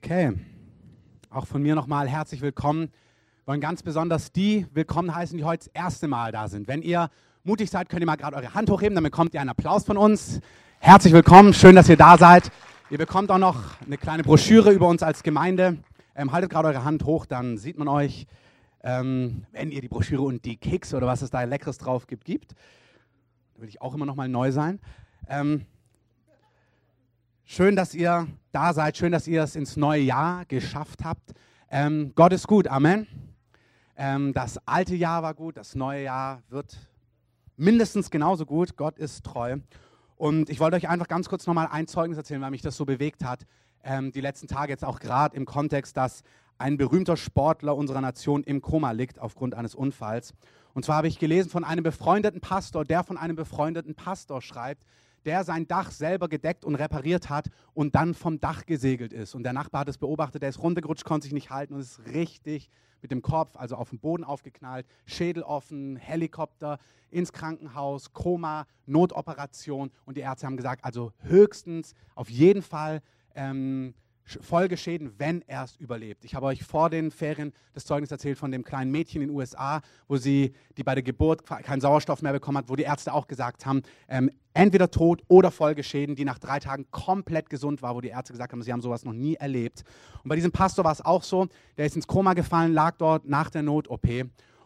Okay, auch von mir nochmal herzlich willkommen. Wir wollen ganz besonders die willkommen heißen, die heute das erste Mal da sind. Wenn ihr mutig seid, könnt ihr mal gerade eure Hand hochheben, dann bekommt ihr einen Applaus von uns. Herzlich willkommen, schön, dass ihr da seid. Ihr bekommt auch noch eine kleine Broschüre über uns als Gemeinde. Ähm, haltet gerade eure Hand hoch, dann sieht man euch, ähm, wenn ihr die Broschüre und die Keks oder was es da Leckeres drauf gibt, gibt. Da will ich auch immer noch mal neu sein. Ähm, Schön, dass ihr da seid. Schön, dass ihr es ins neue Jahr geschafft habt. Ähm, Gott ist gut. Amen. Ähm, das alte Jahr war gut. Das neue Jahr wird mindestens genauso gut. Gott ist treu. Und ich wollte euch einfach ganz kurz nochmal ein Zeugnis erzählen, weil mich das so bewegt hat. Ähm, die letzten Tage jetzt auch gerade im Kontext, dass ein berühmter Sportler unserer Nation im Koma liegt aufgrund eines Unfalls. Und zwar habe ich gelesen von einem befreundeten Pastor, der von einem befreundeten Pastor schreibt, der sein Dach selber gedeckt und repariert hat und dann vom Dach gesegelt ist. Und der Nachbar hat es beobachtet, der ist runtergerutscht, konnte sich nicht halten und ist richtig mit dem Kopf, also auf den Boden aufgeknallt, Schädel offen, Helikopter, ins Krankenhaus, Koma, Notoperation. Und die Ärzte haben gesagt, also höchstens, auf jeden Fall ähm, Folgeschäden, wenn er es überlebt. Ich habe euch vor den Ferien das Zeugnis erzählt von dem kleinen Mädchen in den USA, wo sie, die bei der Geburt keinen Sauerstoff mehr bekommen hat, wo die Ärzte auch gesagt haben, ähm, entweder tot oder Folgeschäden, die nach drei Tagen komplett gesund war, wo die Ärzte gesagt haben, sie haben sowas noch nie erlebt. Und bei diesem Pastor war es auch so, der ist ins Koma gefallen, lag dort nach der Not-OP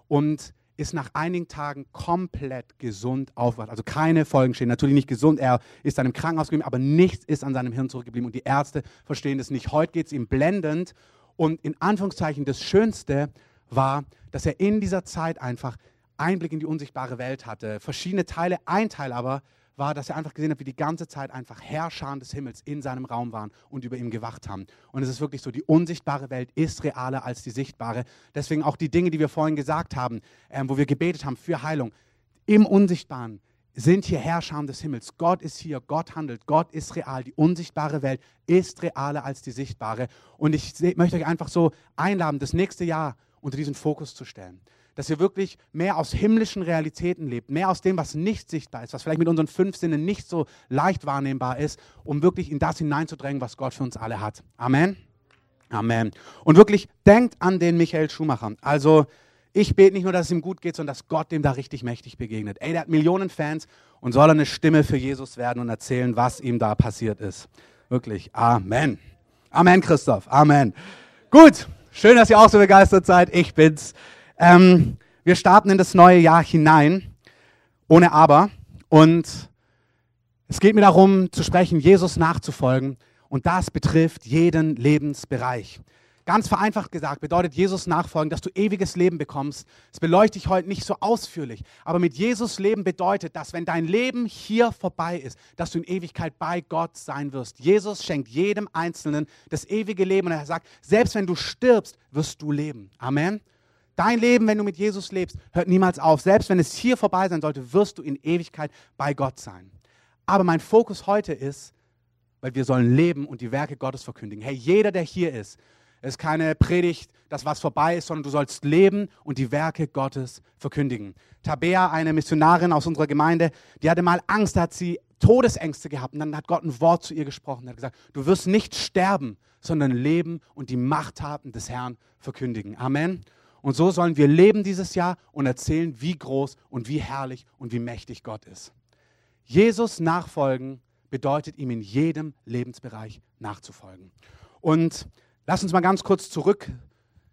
und ist nach einigen Tagen komplett gesund aufgewacht. Also keine Folgen stehen. Natürlich nicht gesund. Er ist dann im Krankenhaus geblieben, aber nichts ist an seinem Hirn zurückgeblieben. Und die Ärzte verstehen das nicht. Heute geht es ihm blendend. Und in Anführungszeichen das Schönste war, dass er in dieser Zeit einfach Einblick in die unsichtbare Welt hatte. Verschiedene Teile. Ein Teil aber war, dass er einfach gesehen hat, wie die ganze Zeit einfach Herrscher des Himmels in seinem Raum waren und über ihm gewacht haben. Und es ist wirklich so, die unsichtbare Welt ist realer als die sichtbare. Deswegen auch die Dinge, die wir vorhin gesagt haben, ähm, wo wir gebetet haben für Heilung. Im Unsichtbaren sind hier Herrscher des Himmels. Gott ist hier, Gott handelt, Gott ist real. Die unsichtbare Welt ist realer als die sichtbare. Und ich möchte euch einfach so einladen, das nächste Jahr unter diesen Fokus zu stellen dass ihr wirklich mehr aus himmlischen Realitäten lebt, mehr aus dem, was nicht sichtbar ist, was vielleicht mit unseren fünf Sinnen nicht so leicht wahrnehmbar ist, um wirklich in das hineinzudrängen, was Gott für uns alle hat. Amen. Amen. Und wirklich denkt an den Michael Schumacher. Also ich bete nicht nur, dass es ihm gut geht, sondern dass Gott dem da richtig mächtig begegnet. Ey, der hat Millionen Fans und soll eine Stimme für Jesus werden und erzählen, was ihm da passiert ist. Wirklich. Amen. Amen, Christoph. Amen. Gut. Schön, dass ihr auch so begeistert seid. Ich bin's. Ähm, wir starten in das neue Jahr hinein, ohne Aber. Und es geht mir darum, zu sprechen, Jesus nachzufolgen. Und das betrifft jeden Lebensbereich. Ganz vereinfacht gesagt bedeutet Jesus nachfolgen, dass du ewiges Leben bekommst. Das beleuchte ich heute nicht so ausführlich. Aber mit Jesus leben bedeutet, dass wenn dein Leben hier vorbei ist, dass du in Ewigkeit bei Gott sein wirst. Jesus schenkt jedem Einzelnen das ewige Leben und er sagt, selbst wenn du stirbst, wirst du leben. Amen. Dein Leben, wenn du mit Jesus lebst, hört niemals auf. Selbst wenn es hier vorbei sein sollte, wirst du in Ewigkeit bei Gott sein. Aber mein Fokus heute ist, weil wir sollen leben und die Werke Gottes verkündigen. Hey, jeder, der hier ist, ist keine Predigt, dass was vorbei ist, sondern du sollst leben und die Werke Gottes verkündigen. Tabea, eine Missionarin aus unserer Gemeinde, die hatte mal Angst, da hat sie Todesängste gehabt und dann hat Gott ein Wort zu ihr gesprochen. Hat gesagt, du wirst nicht sterben, sondern leben und die Machttaten des Herrn verkündigen. Amen. Und so sollen wir leben dieses Jahr und erzählen, wie groß und wie herrlich und wie mächtig Gott ist. Jesus nachfolgen bedeutet ihm in jedem Lebensbereich nachzufolgen. Und lass uns mal ganz kurz zurück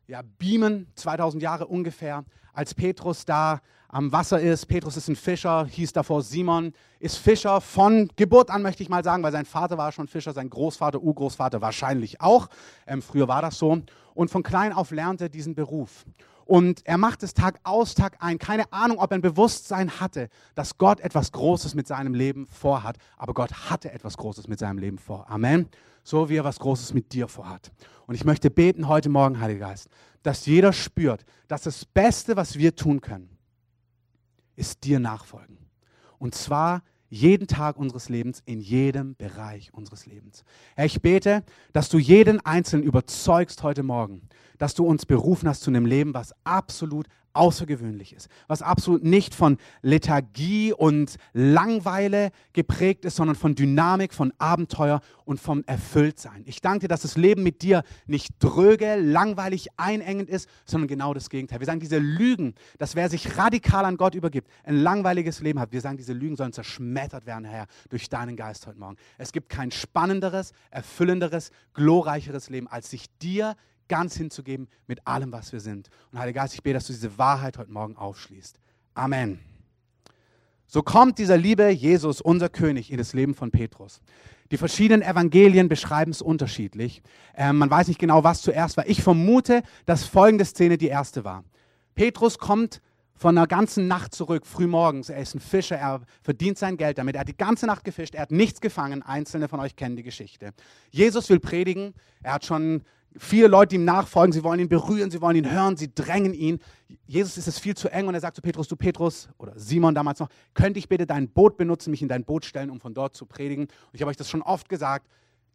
ja, beamen, 2000 Jahre ungefähr, als Petrus da am Wasser ist. Petrus ist ein Fischer, hieß davor Simon, ist Fischer von Geburt an, möchte ich mal sagen, weil sein Vater war schon Fischer, sein Großvater, Urgroßvater wahrscheinlich auch. Ähm, früher war das so. Und von klein auf lernte er diesen Beruf. Und er macht es Tag aus, Tag ein. Keine Ahnung, ob er ein Bewusstsein hatte, dass Gott etwas Großes mit seinem Leben vorhat. Aber Gott hatte etwas Großes mit seinem Leben vor. Amen. So wie er was Großes mit dir vorhat. Und ich möchte beten heute Morgen, Heiliger Geist, dass jeder spürt, dass das Beste, was wir tun können, ist dir nachfolgen. Und zwar jeden Tag unseres Lebens, in jedem Bereich unseres Lebens. Herr, ich bete, dass du jeden Einzelnen überzeugst heute Morgen, dass du uns berufen hast zu einem Leben, was absolut außergewöhnlich ist, was absolut nicht von Lethargie und Langweile geprägt ist, sondern von Dynamik, von Abenteuer und vom Erfülltsein. Ich danke dir, dass das Leben mit dir nicht dröge, langweilig, einengend ist, sondern genau das Gegenteil. Wir sagen, diese Lügen, dass wer sich radikal an Gott übergibt, ein langweiliges Leben hat. Wir sagen, diese Lügen sollen zerschmettert werden, Herr, durch deinen Geist heute Morgen. Es gibt kein spannenderes, erfüllenderes, glorreicheres Leben, als sich dir ganz hinzugeben mit allem, was wir sind. Und Heiliger Geist, ich bete, dass du diese Wahrheit heute Morgen aufschließt. Amen. So kommt dieser liebe Jesus, unser König, in das Leben von Petrus. Die verschiedenen Evangelien beschreiben es unterschiedlich. Ähm, man weiß nicht genau, was zuerst war. Ich vermute, dass folgende Szene die erste war. Petrus kommt von einer ganzen Nacht zurück, frühmorgens. Er ist ein Fischer, er verdient sein Geld damit. Er hat die ganze Nacht gefischt, er hat nichts gefangen. Einzelne von euch kennen die Geschichte. Jesus will predigen. Er hat schon viele Leute ihm nachfolgen, sie wollen ihn berühren, sie wollen ihn hören, sie drängen ihn. Jesus ist es viel zu eng und er sagt zu Petrus, du Petrus oder Simon damals noch, könnte ich bitte dein Boot benutzen, mich in dein Boot stellen, um von dort zu predigen? Und ich habe euch das schon oft gesagt,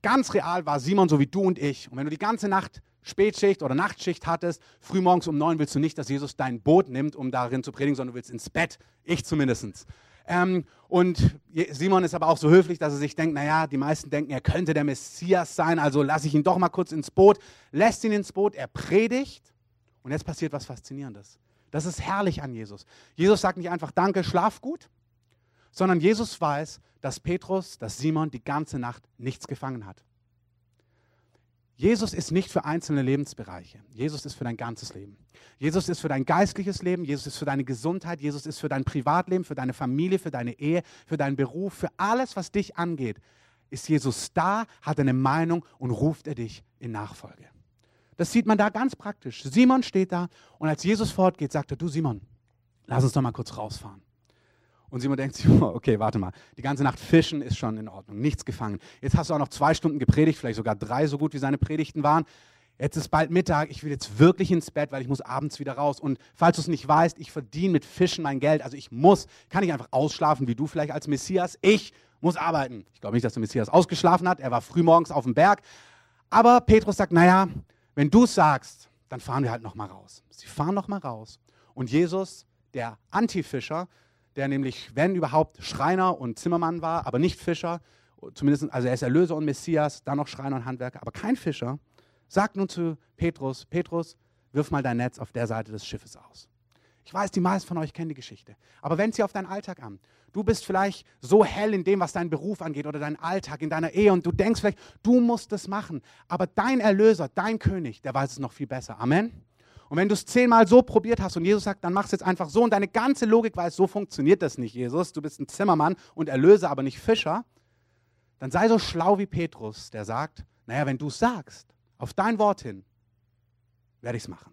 ganz real war Simon so wie du und ich. Und wenn du die ganze Nacht Spätschicht oder Nachtschicht hattest, frühmorgens um neun willst du nicht, dass Jesus dein Boot nimmt, um darin zu predigen, sondern du willst ins Bett. Ich zumindest. Ähm, und Simon ist aber auch so höflich, dass er sich denkt, naja, die meisten denken, er könnte der Messias sein, also lasse ich ihn doch mal kurz ins Boot, lässt ihn ins Boot, er predigt und jetzt passiert was Faszinierendes. Das ist herrlich an Jesus. Jesus sagt nicht einfach, danke, schlaf gut, sondern Jesus weiß, dass Petrus, dass Simon die ganze Nacht nichts gefangen hat. Jesus ist nicht für einzelne Lebensbereiche. Jesus ist für dein ganzes Leben. Jesus ist für dein geistliches Leben. Jesus ist für deine Gesundheit. Jesus ist für dein Privatleben, für deine Familie, für deine Ehe, für deinen Beruf, für alles, was dich angeht. Ist Jesus da, hat eine Meinung und ruft er dich in Nachfolge. Das sieht man da ganz praktisch. Simon steht da und als Jesus fortgeht, sagt er, du Simon, lass uns doch mal kurz rausfahren. Und Simon denkt sich, okay, warte mal, die ganze Nacht fischen ist schon in Ordnung, nichts gefangen. Jetzt hast du auch noch zwei Stunden gepredigt, vielleicht sogar drei, so gut wie seine Predigten waren. Jetzt ist bald Mittag, ich will jetzt wirklich ins Bett, weil ich muss abends wieder raus. Und falls du es nicht weißt, ich verdiene mit Fischen mein Geld. Also ich muss, kann ich einfach ausschlafen, wie du vielleicht als Messias. Ich muss arbeiten. Ich glaube nicht, dass der Messias ausgeschlafen hat. Er war frühmorgens auf dem Berg. Aber Petrus sagt, naja, wenn du es sagst, dann fahren wir halt noch mal raus. Sie fahren noch mal raus. Und Jesus, der Antifischer, der nämlich, wenn überhaupt, Schreiner und Zimmermann war, aber nicht Fischer. Zumindest, also er ist Erlöser und Messias, dann noch Schreiner und Handwerker, aber kein Fischer. Sagt nun zu Petrus: Petrus, wirf mal dein Netz auf der Seite des Schiffes aus. Ich weiß, die meisten von euch kennen die Geschichte. Aber wend sie auf deinen Alltag an. Du bist vielleicht so hell in dem, was deinen Beruf angeht oder deinen Alltag, in deiner Ehe und du denkst vielleicht, du musst es machen. Aber dein Erlöser, dein König, der weiß es noch viel besser. Amen. Und wenn du es zehnmal so probiert hast und Jesus sagt, dann mach es jetzt einfach so und deine ganze Logik weiß, so funktioniert das nicht, Jesus. Du bist ein Zimmermann und Erlöser, aber nicht Fischer. Dann sei so schlau wie Petrus, der sagt, naja, wenn du es sagst, auf dein Wort hin, werde ich es machen.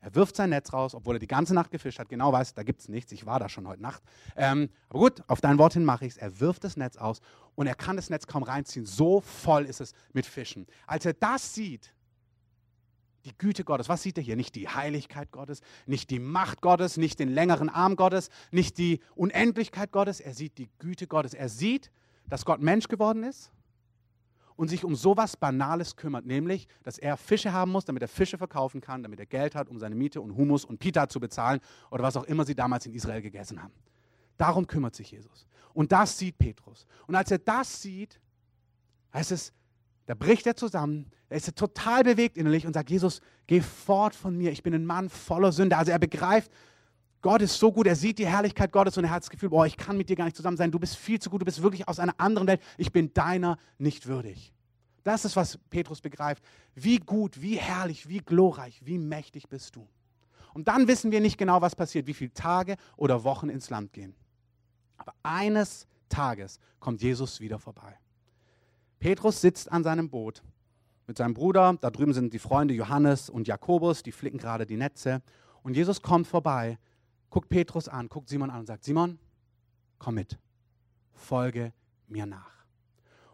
Er wirft sein Netz raus, obwohl er die ganze Nacht gefischt hat, genau weiß, da gibt es nichts, ich war da schon heute Nacht. Ähm, aber gut, auf dein Wort hin mache ich es. Er wirft das Netz aus und er kann das Netz kaum reinziehen. So voll ist es mit Fischen. Als er das sieht, die Güte Gottes. Was sieht er hier? Nicht die Heiligkeit Gottes, nicht die Macht Gottes, nicht den längeren Arm Gottes, nicht die Unendlichkeit Gottes. Er sieht die Güte Gottes. Er sieht, dass Gott Mensch geworden ist und sich um sowas Banales kümmert, nämlich, dass er Fische haben muss, damit er Fische verkaufen kann, damit er Geld hat, um seine Miete und Humus und Pita zu bezahlen oder was auch immer sie damals in Israel gegessen haben. Darum kümmert sich Jesus. Und das sieht Petrus. Und als er das sieht, heißt es, da bricht er zusammen, er ist total bewegt innerlich und sagt, Jesus, geh fort von mir, ich bin ein Mann voller Sünde. Also er begreift, Gott ist so gut, er sieht die Herrlichkeit Gottes und er hat das Gefühl, boah, ich kann mit dir gar nicht zusammen sein, du bist viel zu gut, du bist wirklich aus einer anderen Welt, ich bin deiner nicht würdig. Das ist, was Petrus begreift. Wie gut, wie herrlich, wie glorreich, wie mächtig bist du. Und dann wissen wir nicht genau, was passiert, wie viele Tage oder Wochen ins Land gehen. Aber eines Tages kommt Jesus wieder vorbei. Petrus sitzt an seinem Boot mit seinem Bruder. Da drüben sind die Freunde Johannes und Jakobus, die flicken gerade die Netze. Und Jesus kommt vorbei, guckt Petrus an, guckt Simon an und sagt, Simon, komm mit, folge mir nach.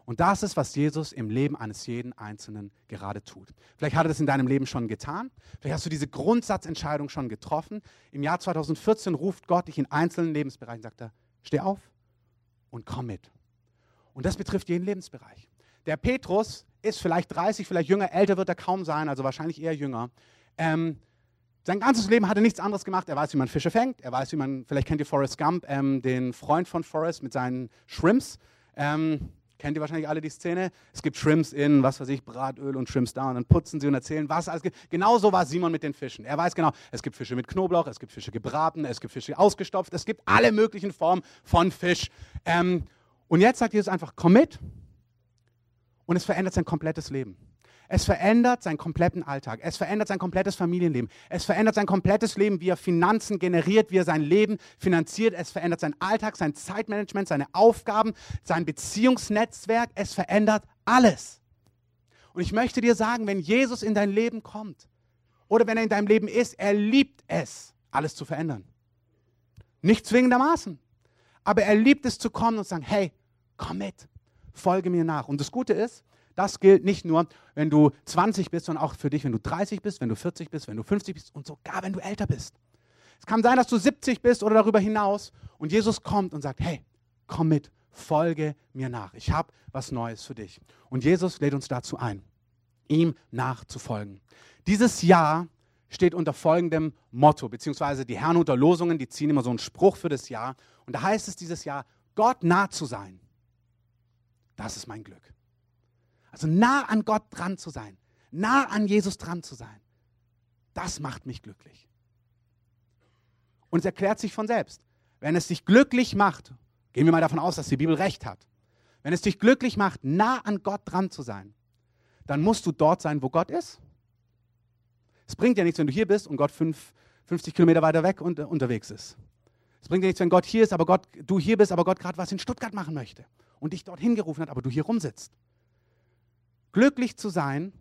Und das ist, was Jesus im Leben eines jeden Einzelnen gerade tut. Vielleicht hat er das in deinem Leben schon getan. Vielleicht hast du diese Grundsatzentscheidung schon getroffen. Im Jahr 2014 ruft Gott dich in einzelnen Lebensbereichen, sagt er, steh auf und komm mit. Und das betrifft jeden Lebensbereich. Der Petrus ist vielleicht 30, vielleicht jünger, älter wird er kaum sein, also wahrscheinlich eher jünger. Ähm, Sein ganzes Leben hat er nichts anderes gemacht. Er weiß, wie man Fische fängt. Er weiß, wie man, vielleicht kennt ihr Forrest Gump, ähm, den Freund von Forrest mit seinen Shrimps. Ähm, kennt ihr wahrscheinlich alle die Szene? Es gibt Shrimps in, was weiß ich, Bratöl und Shrimps da und dann putzen sie und erzählen, was alles gibt. Genauso war Simon mit den Fischen. Er weiß genau, es gibt Fische mit Knoblauch, es gibt Fische gebraten, es gibt Fische ausgestopft, es gibt alle möglichen Formen von Fisch. Ähm, und jetzt sagt Jesus einfach, komm mit und es verändert sein komplettes Leben. Es verändert seinen kompletten Alltag. Es verändert sein komplettes Familienleben. Es verändert sein komplettes Leben, wie er Finanzen generiert, wie er sein Leben finanziert. Es verändert seinen Alltag, sein Zeitmanagement, seine Aufgaben, sein Beziehungsnetzwerk. Es verändert alles. Und ich möchte dir sagen, wenn Jesus in dein Leben kommt oder wenn er in deinem Leben ist, er liebt es, alles zu verändern. Nicht zwingendermaßen. Aber er liebt es zu kommen und zu sagen, hey, komm mit, folge mir nach. Und das Gute ist, das gilt nicht nur, wenn du 20 bist, sondern auch für dich, wenn du 30 bist, wenn du 40 bist, wenn du 50 bist und sogar wenn du älter bist. Es kann sein, dass du 70 bist oder darüber hinaus und Jesus kommt und sagt, hey, komm mit, folge mir nach. Ich habe was Neues für dich. Und Jesus lädt uns dazu ein, ihm nachzufolgen. Dieses Jahr steht unter folgendem Motto, beziehungsweise die Herrnhuter Losungen, die ziehen immer so einen Spruch für das Jahr. Und da heißt es dieses Jahr, Gott nah zu sein. Das ist mein Glück. Also nah an Gott dran zu sein, nah an Jesus dran zu sein, das macht mich glücklich. Und es erklärt sich von selbst. Wenn es dich glücklich macht, gehen wir mal davon aus, dass die Bibel recht hat, wenn es dich glücklich macht, nah an Gott dran zu sein, dann musst du dort sein, wo Gott ist. Es bringt ja nichts, wenn du hier bist und Gott fünf, 50 Kilometer weiter weg und, uh, unterwegs ist. Es bringt ja nichts, wenn Gott hier ist, aber Gott, du hier bist, aber Gott gerade was in Stuttgart machen möchte und dich dorthin gerufen hat, aber du hier rumsitzt. Glücklich zu sein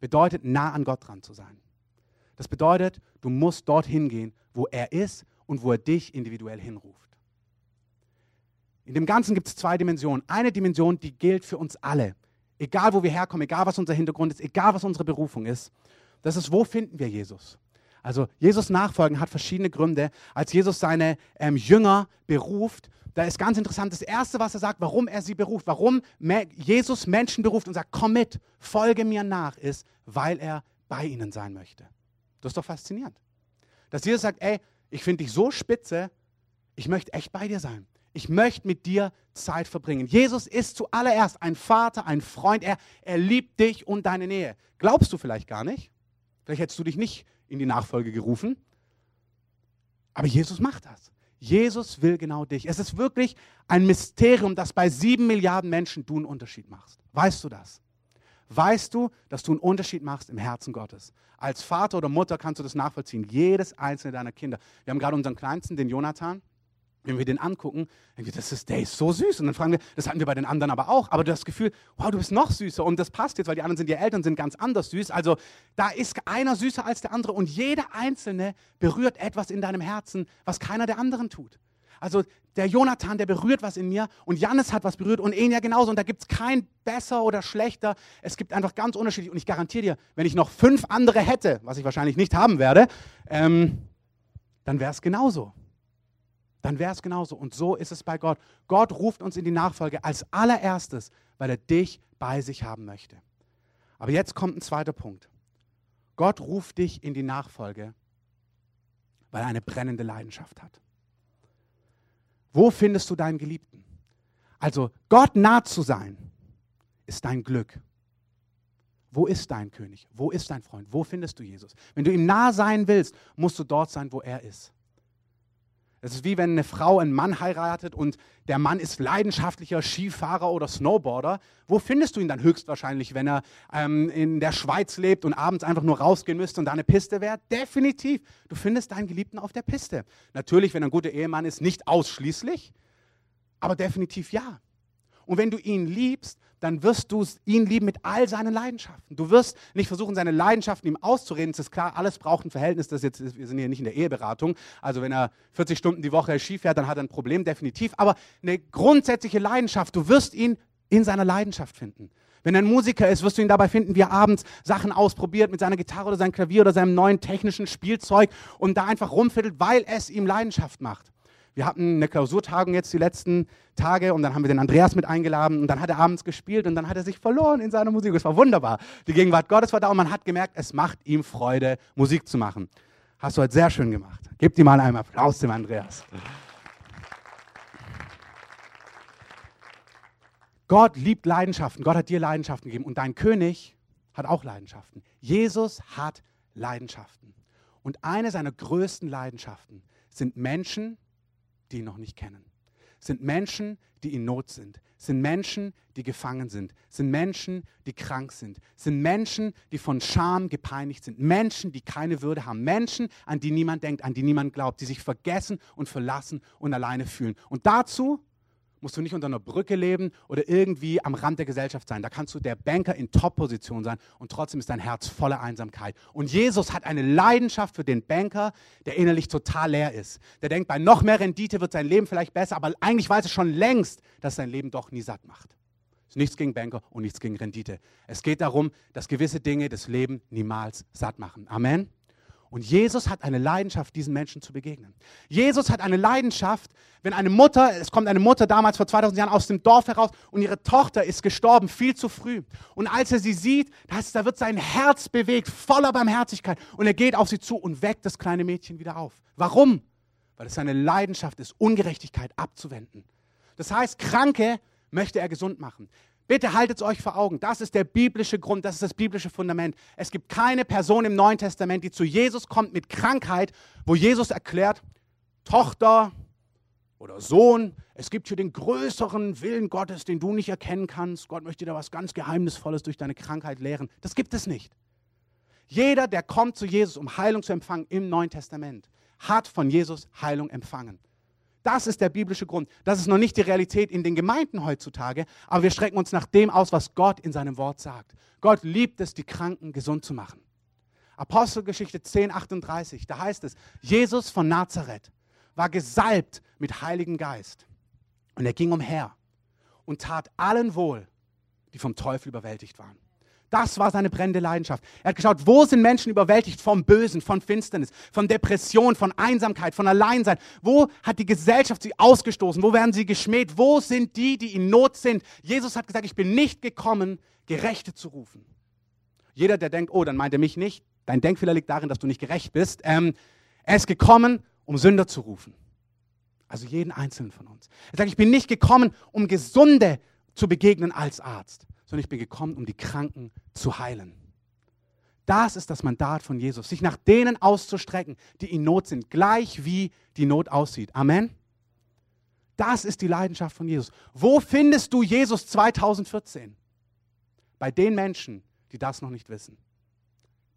bedeutet, nah an Gott dran zu sein. Das bedeutet, du musst dorthin gehen, wo er ist und wo er dich individuell hinruft. In dem Ganzen gibt es zwei Dimensionen. Eine Dimension, die gilt für uns alle. Egal, wo wir herkommen, egal, was unser Hintergrund ist, egal, was unsere Berufung ist. Das ist, wo finden wir Jesus? Also Jesus nachfolgen hat verschiedene Gründe. Als Jesus seine ähm, Jünger beruft, da ist ganz interessant, das Erste, was er sagt, warum er sie beruft, warum Jesus Menschen beruft und sagt, komm mit, folge mir nach, ist, weil er bei ihnen sein möchte. Das ist doch faszinierend. Dass Jesus sagt, ey, ich finde dich so spitze, ich möchte echt bei dir sein. Ich möchte mit dir Zeit verbringen. Jesus ist zuallererst ein Vater, ein Freund. Er, er liebt dich und deine Nähe. Glaubst du vielleicht gar nicht? Vielleicht hättest du dich nicht in die Nachfolge gerufen. Aber Jesus macht das. Jesus will genau dich. Es ist wirklich ein Mysterium, dass bei sieben Milliarden Menschen du einen Unterschied machst. Weißt du das? Weißt du, dass du einen Unterschied machst im Herzen Gottes? Als Vater oder Mutter kannst du das nachvollziehen. Jedes einzelne deiner Kinder. Wir haben gerade unseren Kleinsten, den Jonathan wenn wir den angucken, denken wir, das ist, der ist so süß. Und dann fragen wir, das hatten wir bei den anderen aber auch. Aber du hast das Gefühl, wow, du bist noch süßer. Und das passt jetzt, weil die anderen sind ja älter und sind ganz anders süß. Also da ist einer süßer als der andere. Und jeder Einzelne berührt etwas in deinem Herzen, was keiner der anderen tut. Also der Jonathan, der berührt was in mir und Jannis hat was berührt und Enya genauso. Und da gibt es kein besser oder schlechter. Es gibt einfach ganz unterschiedlich. Und ich garantiere dir, wenn ich noch fünf andere hätte, was ich wahrscheinlich nicht haben werde, ähm, dann wäre es genauso dann wäre es genauso. Und so ist es bei Gott. Gott ruft uns in die Nachfolge als allererstes, weil er dich bei sich haben möchte. Aber jetzt kommt ein zweiter Punkt. Gott ruft dich in die Nachfolge, weil er eine brennende Leidenschaft hat. Wo findest du deinen Geliebten? Also Gott nah zu sein, ist dein Glück. Wo ist dein König? Wo ist dein Freund? Wo findest du Jesus? Wenn du ihm nah sein willst, musst du dort sein, wo er ist. Es ist wie wenn eine Frau einen Mann heiratet und der Mann ist leidenschaftlicher Skifahrer oder Snowboarder. Wo findest du ihn dann höchstwahrscheinlich, wenn er ähm, in der Schweiz lebt und abends einfach nur rausgehen müsste und da eine Piste wäre? Definitiv. Du findest deinen Geliebten auf der Piste. Natürlich, wenn er ein guter Ehemann ist, nicht ausschließlich, aber definitiv ja. Und wenn du ihn liebst, dann wirst du ihn lieben mit all seinen Leidenschaften. Du wirst nicht versuchen, seine Leidenschaften ihm auszureden. Es ist klar, alles braucht ein Verhältnis. Das jetzt, wir sind hier nicht in der Eheberatung. Also wenn er 40 Stunden die Woche Ski fährt, dann hat er ein Problem, definitiv. Aber eine grundsätzliche Leidenschaft, du wirst ihn in seiner Leidenschaft finden. Wenn er ein Musiker ist, wirst du ihn dabei finden, wie er abends Sachen ausprobiert mit seiner Gitarre oder seinem Klavier oder seinem neuen technischen Spielzeug und da einfach rumfiddelt, weil es ihm Leidenschaft macht. Wir hatten eine Klausurtagung jetzt die letzten Tage und dann haben wir den Andreas mit eingeladen und dann hat er abends gespielt und dann hat er sich verloren in seiner Musik. Es war wunderbar. Die Gegenwart Gottes war da und man hat gemerkt, es macht ihm Freude, Musik zu machen. Hast du heute sehr schön gemacht. Gib dir mal einen Applaus dem Andreas. Gott liebt Leidenschaften. Gott hat dir Leidenschaften gegeben. Und dein König hat auch Leidenschaften. Jesus hat Leidenschaften. Und eine seiner größten Leidenschaften sind Menschen, die ihn noch nicht kennen. Sind Menschen, die in Not sind. Sind Menschen, die gefangen sind. Sind Menschen, die krank sind. Sind Menschen, die von Scham gepeinigt sind. Menschen, die keine Würde haben. Menschen, an die niemand denkt, an die niemand glaubt, die sich vergessen und verlassen und alleine fühlen. Und dazu musst du nicht unter einer Brücke leben oder irgendwie am Rand der Gesellschaft sein. Da kannst du der Banker in Top-Position sein und trotzdem ist dein Herz voller Einsamkeit. Und Jesus hat eine Leidenschaft für den Banker, der innerlich total leer ist. Der denkt, bei noch mehr Rendite wird sein Leben vielleicht besser, aber eigentlich weiß er schon längst, dass sein Leben doch nie satt macht. Es ist nichts gegen Banker und nichts gegen Rendite. Es geht darum, dass gewisse Dinge das Leben niemals satt machen. Amen. Und Jesus hat eine Leidenschaft, diesen Menschen zu begegnen. Jesus hat eine Leidenschaft, wenn eine Mutter, es kommt eine Mutter damals vor 2000 Jahren aus dem Dorf heraus und ihre Tochter ist gestorben, viel zu früh. Und als er sie sieht, da wird sein Herz bewegt, voller Barmherzigkeit. Und er geht auf sie zu und weckt das kleine Mädchen wieder auf. Warum? Weil es seine Leidenschaft ist, Ungerechtigkeit abzuwenden. Das heißt, Kranke möchte er gesund machen. Bitte haltet es euch vor Augen. Das ist der biblische Grund, das ist das biblische Fundament. Es gibt keine Person im Neuen Testament, die zu Jesus kommt mit Krankheit, wo Jesus erklärt, Tochter oder Sohn, es gibt hier den größeren Willen Gottes, den du nicht erkennen kannst. Gott möchte dir was ganz Geheimnisvolles durch deine Krankheit lehren. Das gibt es nicht. Jeder, der kommt zu Jesus, um Heilung zu empfangen im Neuen Testament, hat von Jesus Heilung empfangen. Das ist der biblische Grund. Das ist noch nicht die Realität in den Gemeinden heutzutage, aber wir strecken uns nach dem aus, was Gott in seinem Wort sagt. Gott liebt es, die Kranken gesund zu machen. Apostelgeschichte 10, 38, da heißt es, Jesus von Nazareth war gesalbt mit Heiligen Geist und er ging umher und tat allen wohl, die vom Teufel überwältigt waren. Das war seine brennende Leidenschaft. Er hat geschaut, wo sind Menschen überwältigt vom Bösen, von Finsternis, von Depression, von Einsamkeit, von Alleinsein. Wo hat die Gesellschaft sie ausgestoßen? Wo werden sie geschmäht? Wo sind die, die in Not sind? Jesus hat gesagt, ich bin nicht gekommen, Gerechte zu rufen. Jeder, der denkt, oh, dann meint er mich nicht, dein Denkfehler liegt darin, dass du nicht gerecht bist. Ähm, er ist gekommen, um Sünder zu rufen. Also jeden einzelnen von uns. Er sagt, ich bin nicht gekommen, um Gesunde zu begegnen als Arzt sondern ich bin gekommen, um die Kranken zu heilen. Das ist das Mandat von Jesus, sich nach denen auszustrecken, die in Not sind, gleich wie die Not aussieht. Amen. Das ist die Leidenschaft von Jesus. Wo findest du Jesus 2014? Bei den Menschen, die das noch nicht wissen.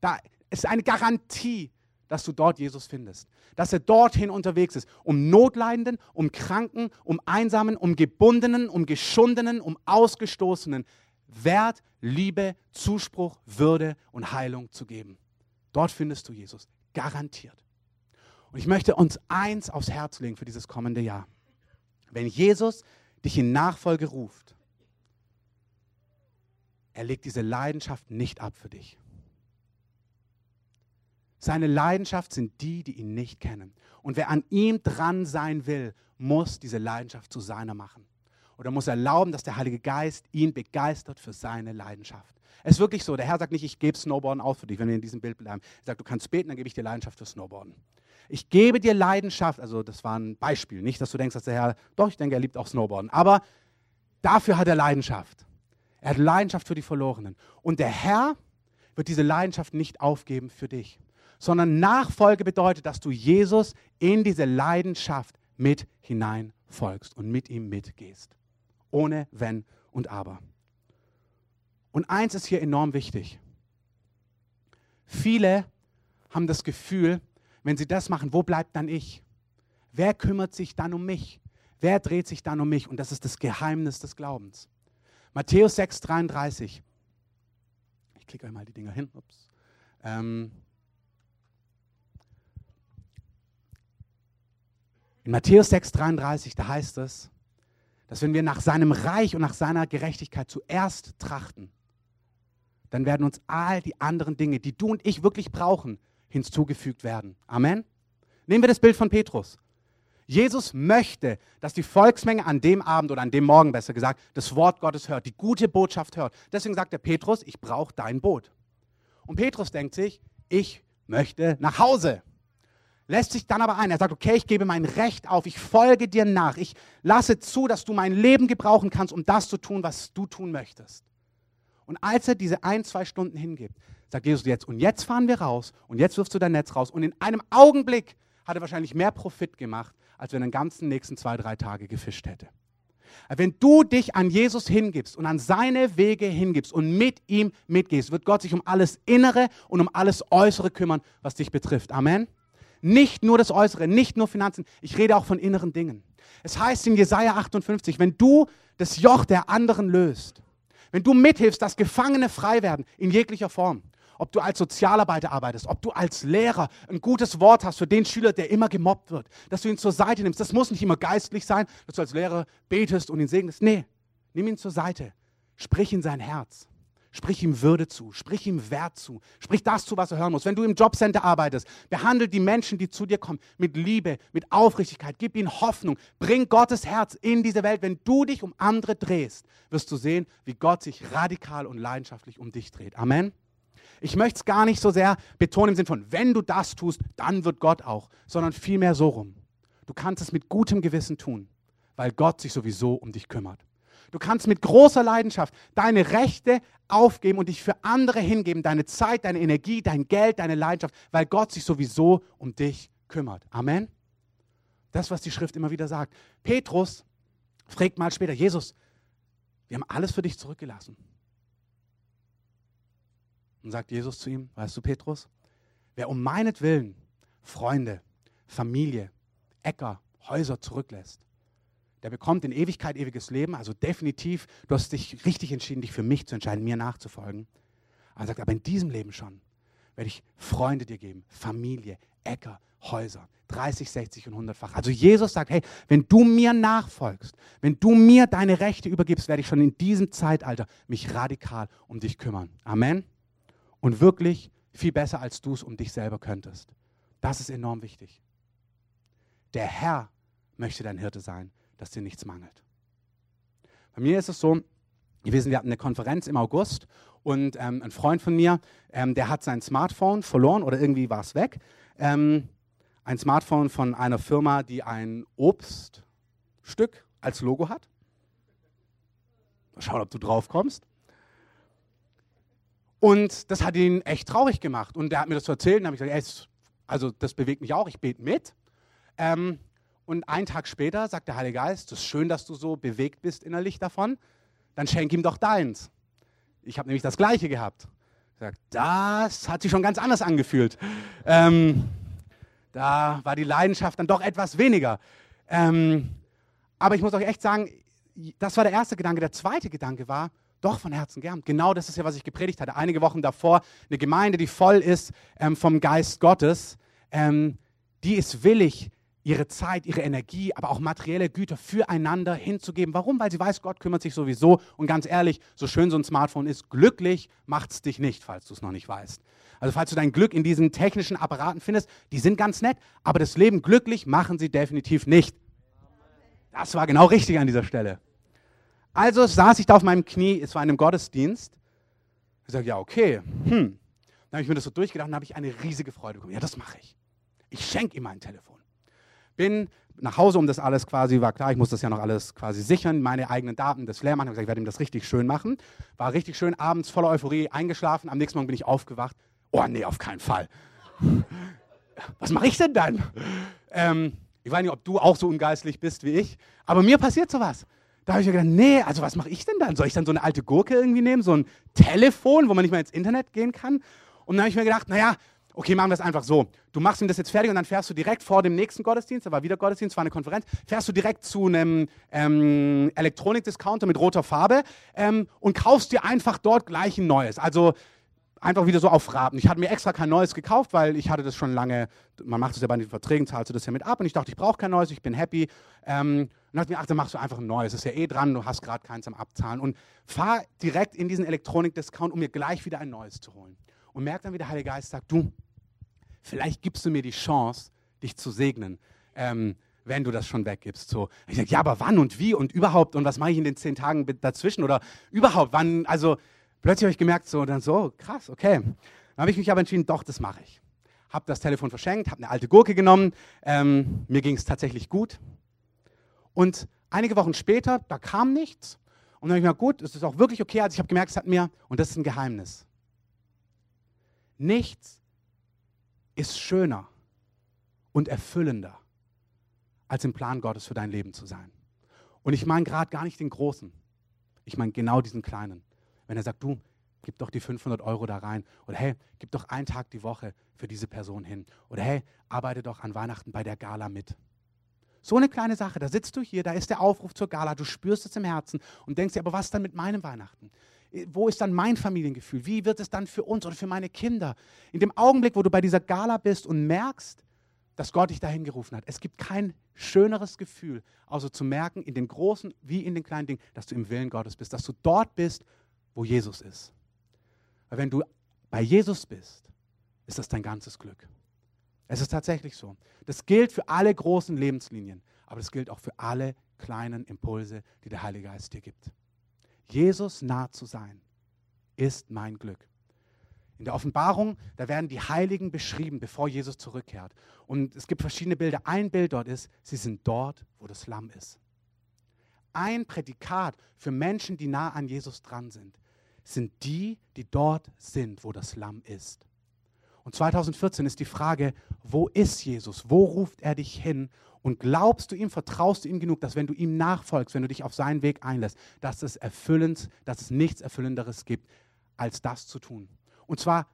Da ist eine Garantie, dass du dort Jesus findest. Dass er dorthin unterwegs ist, um Notleidenden, um Kranken, um Einsamen, um Gebundenen, um Geschundenen, um Ausgestoßenen Wert, Liebe, Zuspruch, Würde und Heilung zu geben. Dort findest du Jesus, garantiert. Und ich möchte uns eins aufs Herz legen für dieses kommende Jahr. Wenn Jesus dich in Nachfolge ruft, er legt diese Leidenschaft nicht ab für dich. Seine Leidenschaft sind die, die ihn nicht kennen. Und wer an ihm dran sein will, muss diese Leidenschaft zu seiner machen oder muss erlauben, dass der Heilige Geist ihn begeistert für seine Leidenschaft. Es ist wirklich so, der Herr sagt nicht, ich gebe Snowboarden auf für dich, wenn wir in diesem Bild bleiben. Er sagt, du kannst beten, dann gebe ich dir Leidenschaft für Snowboarden. Ich gebe dir Leidenschaft, also das war ein Beispiel, nicht, dass du denkst, dass der Herr, doch, ich denke, er liebt auch Snowboarden, aber dafür hat er Leidenschaft. Er hat Leidenschaft für die Verlorenen. Und der Herr wird diese Leidenschaft nicht aufgeben für dich, sondern Nachfolge bedeutet, dass du Jesus in diese Leidenschaft mit hineinfolgst und mit ihm mitgehst ohne Wenn und Aber. Und eins ist hier enorm wichtig. Viele haben das Gefühl, wenn sie das machen, wo bleibt dann ich? Wer kümmert sich dann um mich? Wer dreht sich dann um mich? Und das ist das Geheimnis des Glaubens. Matthäus 6, 33. Ich klicke einmal die Dinger hin. Ups. Ähm in Matthäus 6, 33, da heißt es, dass wenn wir nach seinem Reich und nach seiner Gerechtigkeit zuerst trachten, dann werden uns all die anderen Dinge, die du und ich wirklich brauchen, hinzugefügt werden. Amen. Nehmen wir das Bild von Petrus. Jesus möchte, dass die Volksmenge an dem Abend oder an dem Morgen besser gesagt das Wort Gottes hört, die gute Botschaft hört. Deswegen sagt er Petrus, ich brauche dein Boot. Und Petrus denkt sich, ich möchte nach Hause. Lässt sich dann aber ein. Er sagt, okay, ich gebe mein Recht auf, ich folge dir nach, ich lasse zu, dass du mein Leben gebrauchen kannst, um das zu tun, was du tun möchtest. Und als er diese ein, zwei Stunden hingibt, sagt Jesus jetzt, und jetzt fahren wir raus und jetzt wirfst du dein Netz raus. Und in einem Augenblick hat er wahrscheinlich mehr Profit gemacht, als wenn er den ganzen nächsten zwei, drei Tage gefischt hätte. Wenn du dich an Jesus hingibst und an seine Wege hingibst und mit ihm mitgehst, wird Gott sich um alles Innere und um alles Äußere kümmern, was dich betrifft. Amen. Nicht nur das Äußere, nicht nur Finanzen. Ich rede auch von inneren Dingen. Es heißt in Jesaja 58, wenn du das Joch der anderen löst, wenn du mithilfst, dass Gefangene frei werden in jeglicher Form, ob du als Sozialarbeiter arbeitest, ob du als Lehrer ein gutes Wort hast für den Schüler, der immer gemobbt wird, dass du ihn zur Seite nimmst. Das muss nicht immer geistlich sein, dass du als Lehrer betest und ihn segnest. Nee, nimm ihn zur Seite. Sprich in sein Herz. Sprich ihm Würde zu, sprich ihm Wert zu, sprich das zu, was er hören muss. Wenn du im Jobcenter arbeitest, behandle die Menschen, die zu dir kommen, mit Liebe, mit Aufrichtigkeit, gib ihnen Hoffnung, bring Gottes Herz in diese Welt. Wenn du dich um andere drehst, wirst du sehen, wie Gott sich radikal und leidenschaftlich um dich dreht. Amen. Ich möchte es gar nicht so sehr betonen im Sinne von, wenn du das tust, dann wird Gott auch, sondern vielmehr so rum. Du kannst es mit gutem Gewissen tun, weil Gott sich sowieso um dich kümmert. Du kannst mit großer Leidenschaft deine Rechte aufgeben und dich für andere hingeben, deine Zeit, deine Energie, dein Geld, deine Leidenschaft, weil Gott sich sowieso um dich kümmert. Amen. Das, was die Schrift immer wieder sagt. Petrus fragt mal später, Jesus, wir haben alles für dich zurückgelassen. Und sagt Jesus zu ihm, weißt du, Petrus, wer um meinetwillen Freunde, Familie, Äcker, Häuser zurücklässt, der bekommt in Ewigkeit ewiges Leben. Also definitiv, du hast dich richtig entschieden, dich für mich zu entscheiden, mir nachzufolgen. Aber er sagt, aber in diesem Leben schon werde ich Freunde dir geben, Familie, Äcker, Häuser, 30, 60 und 100-fach. Also Jesus sagt, hey, wenn du mir nachfolgst, wenn du mir deine Rechte übergibst, werde ich schon in diesem Zeitalter mich radikal um dich kümmern. Amen und wirklich viel besser, als du es um dich selber könntest. Das ist enorm wichtig. Der Herr möchte dein Hirte sein, dass dir nichts mangelt. Bei mir ist es so, wissen, wir hatten eine Konferenz im August und ähm, ein Freund von mir, ähm, der hat sein Smartphone verloren oder irgendwie war es weg. Ähm, ein Smartphone von einer Firma, die ein Obststück als Logo hat. Mal schauen, ob du drauf kommst. Und das hat ihn echt traurig gemacht. Und er hat mir das erzählt und habe ich gesagt, ey, also das bewegt mich auch, ich bete mit. Ähm, und einen Tag später sagt der Heilige Geist, es ist schön, dass du so bewegt bist innerlich davon, dann schenk ihm doch deins. Ich habe nämlich das Gleiche gehabt. Sagt, das hat sich schon ganz anders angefühlt. Ähm, da war die Leidenschaft dann doch etwas weniger. Ähm, aber ich muss euch echt sagen, das war der erste Gedanke. Der zweite Gedanke war, doch, von Herzen gern. Genau das ist ja, was ich gepredigt hatte. Einige Wochen davor, eine Gemeinde, die voll ist ähm, vom Geist Gottes, ähm, die ist willig, ihre Zeit, ihre Energie, aber auch materielle Güter füreinander hinzugeben. Warum? Weil sie weiß, Gott kümmert sich sowieso. Und ganz ehrlich, so schön so ein Smartphone ist, glücklich macht es dich nicht, falls du es noch nicht weißt. Also falls du dein Glück in diesen technischen Apparaten findest, die sind ganz nett, aber das Leben glücklich machen sie definitiv nicht. Das war genau richtig an dieser Stelle. Also saß ich da auf meinem Knie, es war in einem Gottesdienst. Ich sage, ja, okay. Hm. Dann habe ich mir das so durchgedacht und habe ich eine riesige Freude bekommen. Ja, das mache ich. Ich schenke ihm mein Telefon. Bin nach Hause, um das alles quasi, war klar, ich muss das ja noch alles quasi sichern, meine eigenen Daten, das leer machen. Ich gesagt, ich werde ihm das richtig schön machen. War richtig schön, abends voller Euphorie eingeschlafen. Am nächsten Morgen bin ich aufgewacht. Oh, nee, auf keinen Fall. Was mache ich denn dann? Ähm, ich weiß nicht, ob du auch so ungeistlich bist wie ich, aber mir passiert sowas. Da habe ich mir gedacht, nee, also was mache ich denn dann? Soll ich dann so eine alte Gurke irgendwie nehmen, so ein Telefon, wo man nicht mehr ins Internet gehen kann? Und dann habe ich mir gedacht, naja, okay, machen wir das einfach so. Du machst ihm das jetzt fertig und dann fährst du direkt vor dem nächsten Gottesdienst, da war wieder Gottesdienst, war eine Konferenz, fährst du direkt zu einem ähm, Elektronik-Discounter mit roter Farbe ähm, und kaufst dir einfach dort gleich ein neues. Also einfach wieder so auf Raten. Ich hatte mir extra kein neues gekauft, weil ich hatte das schon lange, man macht es ja bei den Verträgen, zahlst du das ja mit ab und ich dachte, ich brauche kein neues, ich bin happy. Ähm, und dachte mir, ach, dann machst du einfach ein neues, ist ja eh dran, du hast gerade keins am Abzahlen. Und fahr direkt in diesen Elektronik-Discount, um mir gleich wieder ein neues zu holen. Und merk dann, wie der Heilige Geist sagt, du, vielleicht gibst du mir die Chance, dich zu segnen. Ähm, wenn du das schon weggibst. So. Ich sage, ja, aber wann und wie und überhaupt und was mache ich in den zehn Tagen dazwischen oder überhaupt, wann, also plötzlich habe ich gemerkt, so, dann so, krass, okay. Dann habe ich mich aber entschieden, doch, das mache ich. habe das Telefon verschenkt, habe eine alte Gurke genommen. Ähm, mir ging es tatsächlich gut. Und einige Wochen später, da kam nichts. Und dann habe ich mir gut, es ist auch wirklich okay. Also ich habe gemerkt, es hat mir, und das ist ein Geheimnis, nichts ist schöner und erfüllender, als im Plan Gottes für dein Leben zu sein. Und ich meine gerade gar nicht den Großen. Ich meine genau diesen Kleinen. Wenn er sagt, du, gib doch die 500 Euro da rein. Oder hey, gib doch einen Tag die Woche für diese Person hin. Oder hey, arbeite doch an Weihnachten bei der Gala mit. So eine kleine Sache, da sitzt du hier, da ist der Aufruf zur Gala, du spürst es im Herzen und denkst dir, aber was dann mit meinem Weihnachten? Wo ist dann mein Familiengefühl? Wie wird es dann für uns oder für meine Kinder? In dem Augenblick, wo du bei dieser Gala bist und merkst, dass Gott dich dahin gerufen hat. Es gibt kein schöneres Gefühl, außer zu merken, in den großen wie in den kleinen Dingen, dass du im Willen Gottes bist, dass du dort bist, wo Jesus ist. Weil wenn du bei Jesus bist, ist das dein ganzes Glück. Es ist tatsächlich so. Das gilt für alle großen Lebenslinien, aber das gilt auch für alle kleinen Impulse, die der Heilige Geist dir gibt. Jesus nah zu sein, ist mein Glück. In der Offenbarung, da werden die Heiligen beschrieben, bevor Jesus zurückkehrt. Und es gibt verschiedene Bilder. Ein Bild dort ist, sie sind dort, wo das Lamm ist. Ein Prädikat für Menschen, die nah an Jesus dran sind, sind die, die dort sind, wo das Lamm ist. Und 2014 ist die Frage, wo ist Jesus? Wo ruft er dich hin? Und glaubst du ihm, vertraust du ihm genug, dass wenn du ihm nachfolgst, wenn du dich auf seinen Weg einlässt, dass es erfüllend, dass es nichts Erfüllenderes gibt, als das zu tun? Und zwar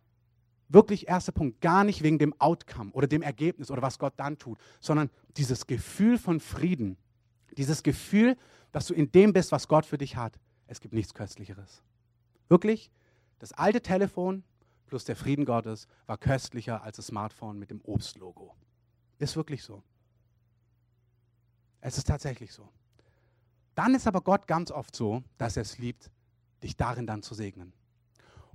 wirklich erster Punkt, gar nicht wegen dem Outcome oder dem Ergebnis oder was Gott dann tut, sondern dieses Gefühl von Frieden, dieses Gefühl, dass du in dem bist, was Gott für dich hat. Es gibt nichts Köstlicheres. Wirklich, das alte Telefon plus der Frieden Gottes war köstlicher als das Smartphone mit dem Obstlogo. Ist wirklich so. Es ist tatsächlich so. Dann ist aber Gott ganz oft so, dass er es liebt, dich darin dann zu segnen.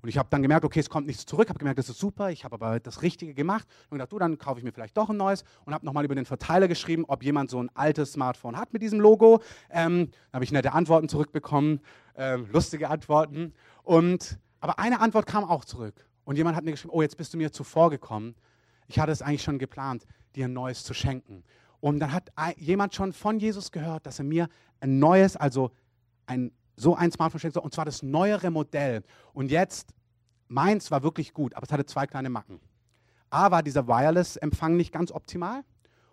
Und ich habe dann gemerkt, okay, es kommt nichts zurück, habe gemerkt, das ist super, ich habe aber das Richtige gemacht und gedacht, du, dann kaufe ich mir vielleicht doch ein neues und habe nochmal über den Verteiler geschrieben, ob jemand so ein altes Smartphone hat mit diesem Logo. Ähm, da habe ich nette Antworten zurückbekommen, äh, lustige Antworten. Und, aber eine Antwort kam auch zurück. Und jemand hat mir geschrieben, oh, jetzt bist du mir zuvor gekommen. Ich hatte es eigentlich schon geplant, dir ein neues zu schenken. Und dann hat jemand schon von Jesus gehört, dass er mir ein neues, also ein so ein Smartphone schenken soll, und zwar das neuere Modell. Und jetzt, meins war wirklich gut, aber es hatte zwei kleine Macken. A war dieser Wireless-Empfang nicht ganz optimal.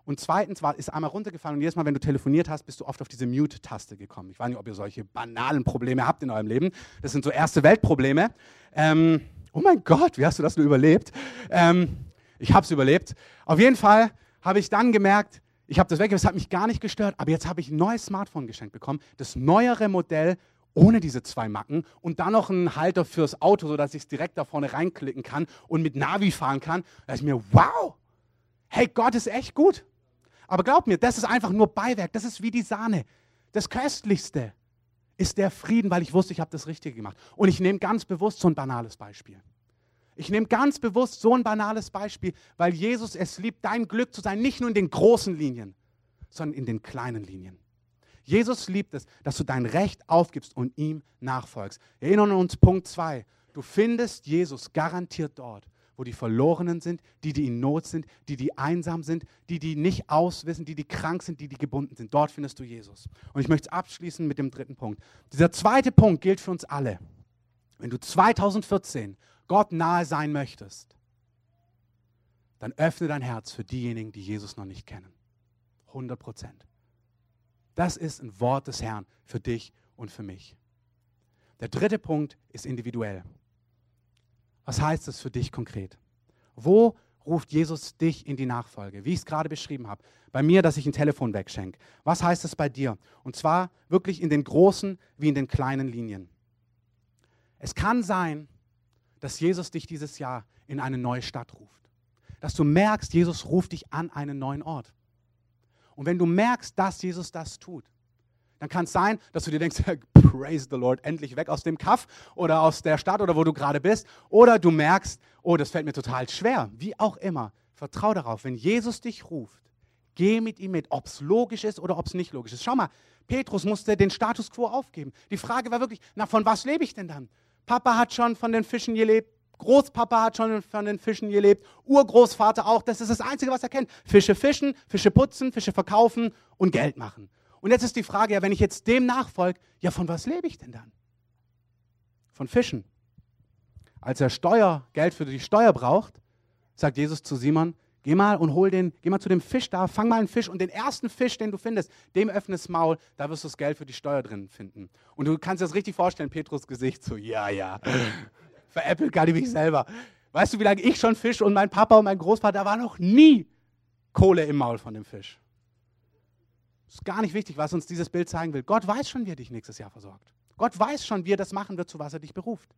Und zweitens war, ist einmal runtergefallen und jedes Mal, wenn du telefoniert hast, bist du oft auf diese Mute-Taste gekommen. Ich weiß nicht, ob ihr solche banalen Probleme habt in eurem Leben. Das sind so erste Weltprobleme. Ähm, oh mein Gott, wie hast du das nur überlebt? Ähm, ich habe es überlebt. Auf jeden Fall habe ich dann gemerkt, ich habe das weg, es hat mich gar nicht gestört, aber jetzt habe ich ein neues Smartphone geschenkt bekommen, das neuere Modell ohne diese zwei Macken und dann noch einen Halter fürs Auto, sodass ich es direkt da vorne reinklicken kann und mit Navi fahren kann. Da ist mir, wow, hey, Gott ist echt gut. Aber glaub mir, das ist einfach nur Beiwerk, das ist wie die Sahne. Das Köstlichste ist der Frieden, weil ich wusste, ich habe das Richtige gemacht. Und ich nehme ganz bewusst so ein banales Beispiel. Ich nehme ganz bewusst so ein banales Beispiel, weil Jesus es liebt, dein Glück zu sein, nicht nur in den großen Linien, sondern in den kleinen Linien. Jesus liebt es, dass du dein Recht aufgibst und ihm nachfolgst. Erinnern uns Punkt 2. Du findest Jesus garantiert dort, wo die Verlorenen sind, die, die in Not sind, die, die einsam sind, die, die nicht auswissen, die, die krank sind, die, die gebunden sind. Dort findest du Jesus. Und ich möchte abschließen mit dem dritten Punkt. Dieser zweite Punkt gilt für uns alle. Wenn du 2014 Gott nahe sein möchtest, dann öffne dein Herz für diejenigen, die Jesus noch nicht kennen. 100 Prozent. Das ist ein Wort des Herrn für dich und für mich. Der dritte Punkt ist individuell. Was heißt das für dich konkret? Wo ruft Jesus dich in die Nachfolge? Wie ich es gerade beschrieben habe. Bei mir, dass ich ein Telefon wegschenke. Was heißt es bei dir? Und zwar wirklich in den großen wie in den kleinen Linien. Es kann sein, dass Jesus dich dieses Jahr in eine neue Stadt ruft. Dass du merkst, Jesus ruft dich an einen neuen Ort. Und wenn du merkst, dass Jesus das tut, dann kann es sein, dass du dir denkst, praise the Lord, endlich weg aus dem Kaff oder aus der Stadt oder wo du gerade bist. Oder du merkst, oh, das fällt mir total schwer. Wie auch immer, vertrau darauf, wenn Jesus dich ruft, geh mit ihm mit, ob es logisch ist oder ob es nicht logisch ist. Schau mal, Petrus musste den Status quo aufgeben. Die Frage war wirklich, na, von was lebe ich denn dann? Papa hat schon von den Fischen gelebt, Großpapa hat schon von den Fischen gelebt, Urgroßvater auch. Das ist das Einzige, was er kennt. Fische fischen, Fische putzen, Fische verkaufen und Geld machen. Und jetzt ist die Frage, ja, wenn ich jetzt dem nachfolge, ja, von was lebe ich denn dann? Von Fischen. Als er Steuer, Geld für die Steuer braucht, sagt Jesus zu Simon, geh mal und hol den, geh mal zu dem Fisch da, fang mal einen Fisch und den ersten Fisch, den du findest, dem öffne das Maul, da wirst du das Geld für die Steuer drin finden. Und du kannst dir das richtig vorstellen, Petrus Gesicht so, ja, ja, veräppelt gar nicht mich selber. Weißt du, wie lange ich schon Fisch und mein Papa und mein Großvater, da war noch nie Kohle im Maul von dem Fisch. Ist gar nicht wichtig, was uns dieses Bild zeigen will. Gott weiß schon, wie er dich nächstes Jahr versorgt. Gott weiß schon, wie er das machen wird, zu was er dich beruft.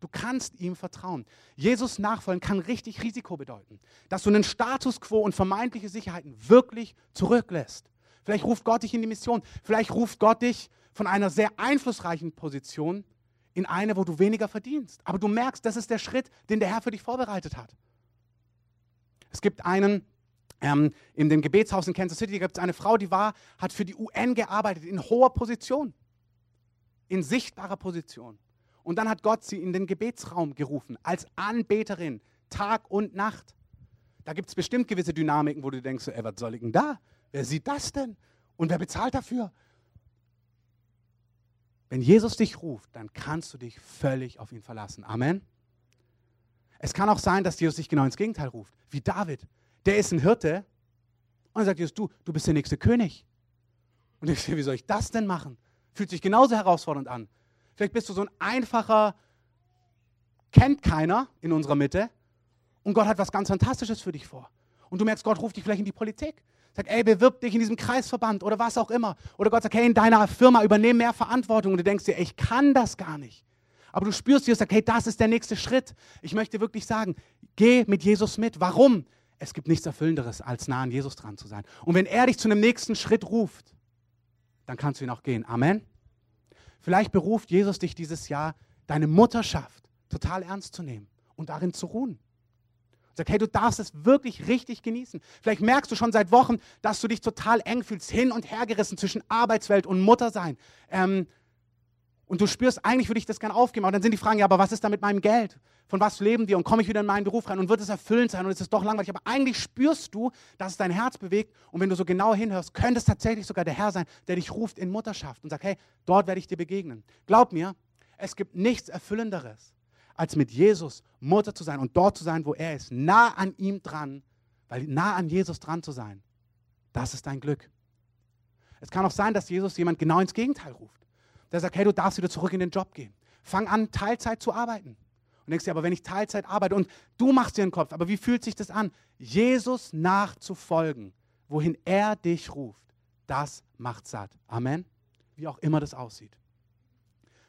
Du kannst ihm vertrauen. Jesus nachfolgen kann richtig Risiko bedeuten, dass du einen Status quo und vermeintliche Sicherheiten wirklich zurücklässt. Vielleicht ruft Gott dich in die Mission. Vielleicht ruft Gott dich von einer sehr einflussreichen Position in eine, wo du weniger verdienst. Aber du merkst, das ist der Schritt, den der Herr für dich vorbereitet hat. Es gibt einen ähm, in dem Gebetshaus in Kansas City, gibt es eine Frau, die war, hat für die UN gearbeitet, in hoher Position, in sichtbarer Position. Und dann hat Gott sie in den Gebetsraum gerufen, als Anbeterin, Tag und Nacht. Da gibt es bestimmt gewisse Dynamiken, wo du denkst, ey, was soll ich denn da? Wer sieht das denn? Und wer bezahlt dafür? Wenn Jesus dich ruft, dann kannst du dich völlig auf ihn verlassen. Amen. Es kann auch sein, dass Jesus dich genau ins Gegenteil ruft, wie David der ist ein Hirte. Und dann sagt Jesus, du, du bist der nächste König. Und ich denke, wie soll ich das denn machen? Fühlt sich genauso herausfordernd an. Vielleicht bist du so ein einfacher, kennt keiner in unserer Mitte. Und Gott hat was ganz Fantastisches für dich vor. Und du merkst, Gott ruft dich vielleicht in die Politik. Sagt, ey, bewirb dich in diesem Kreisverband oder was auch immer. Oder Gott sagt, hey, in deiner Firma übernehm mehr Verantwortung. Und du denkst dir, ey, ich kann das gar nicht. Aber du spürst, Jesus sagt, hey, das ist der nächste Schritt. Ich möchte wirklich sagen, geh mit Jesus mit. Warum? Es gibt nichts Erfüllenderes, als nah an Jesus dran zu sein. Und wenn er dich zu einem nächsten Schritt ruft, dann kannst du ihn auch gehen. Amen. Vielleicht beruft Jesus dich dieses Jahr, deine Mutterschaft total ernst zu nehmen und darin zu ruhen. Und sagt, hey, du darfst es wirklich richtig genießen. Vielleicht merkst du schon seit Wochen, dass du dich total eng fühlst, hin und her gerissen zwischen Arbeitswelt und Muttersein. Ähm, und du spürst, eigentlich würde ich das gerne aufgeben. Aber dann sind die Fragen, ja, aber was ist da mit meinem Geld? Von was leben wir? Und komme ich wieder in meinen Beruf rein? Und wird es erfüllend sein? Und ist es doch langweilig? Aber eigentlich spürst du, dass es dein Herz bewegt. Und wenn du so genau hinhörst, könnte es tatsächlich sogar der Herr sein, der dich ruft in Mutterschaft und sagt, hey, dort werde ich dir begegnen. Glaub mir, es gibt nichts Erfüllenderes, als mit Jesus Mutter zu sein und dort zu sein, wo er ist. Nah an ihm dran, weil nah an Jesus dran zu sein, das ist dein Glück. Es kann auch sein, dass Jesus jemand genau ins Gegenteil ruft der sagt, hey, du darfst wieder zurück in den Job gehen. Fang an, Teilzeit zu arbeiten. Und denkst dir, aber wenn ich Teilzeit arbeite und du machst dir den Kopf, aber wie fühlt sich das an? Jesus nachzufolgen, wohin er dich ruft, das macht satt. Amen. Wie auch immer das aussieht.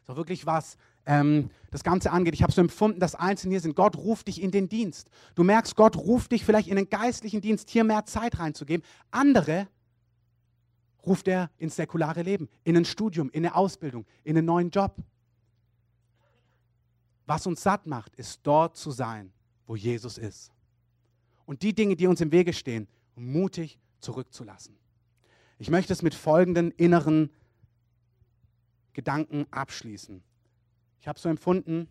So wirklich was ähm, das Ganze angeht. Ich habe so empfunden, dass Einzelne hier sind. Gott ruft dich in den Dienst. Du merkst, Gott ruft dich vielleicht in den geistlichen Dienst, hier mehr Zeit reinzugeben. Andere ruft er ins säkulare Leben, in ein Studium, in eine Ausbildung, in einen neuen Job. Was uns satt macht, ist dort zu sein, wo Jesus ist. Und die Dinge, die uns im Wege stehen, mutig zurückzulassen. Ich möchte es mit folgenden inneren Gedanken abschließen. Ich habe so empfunden,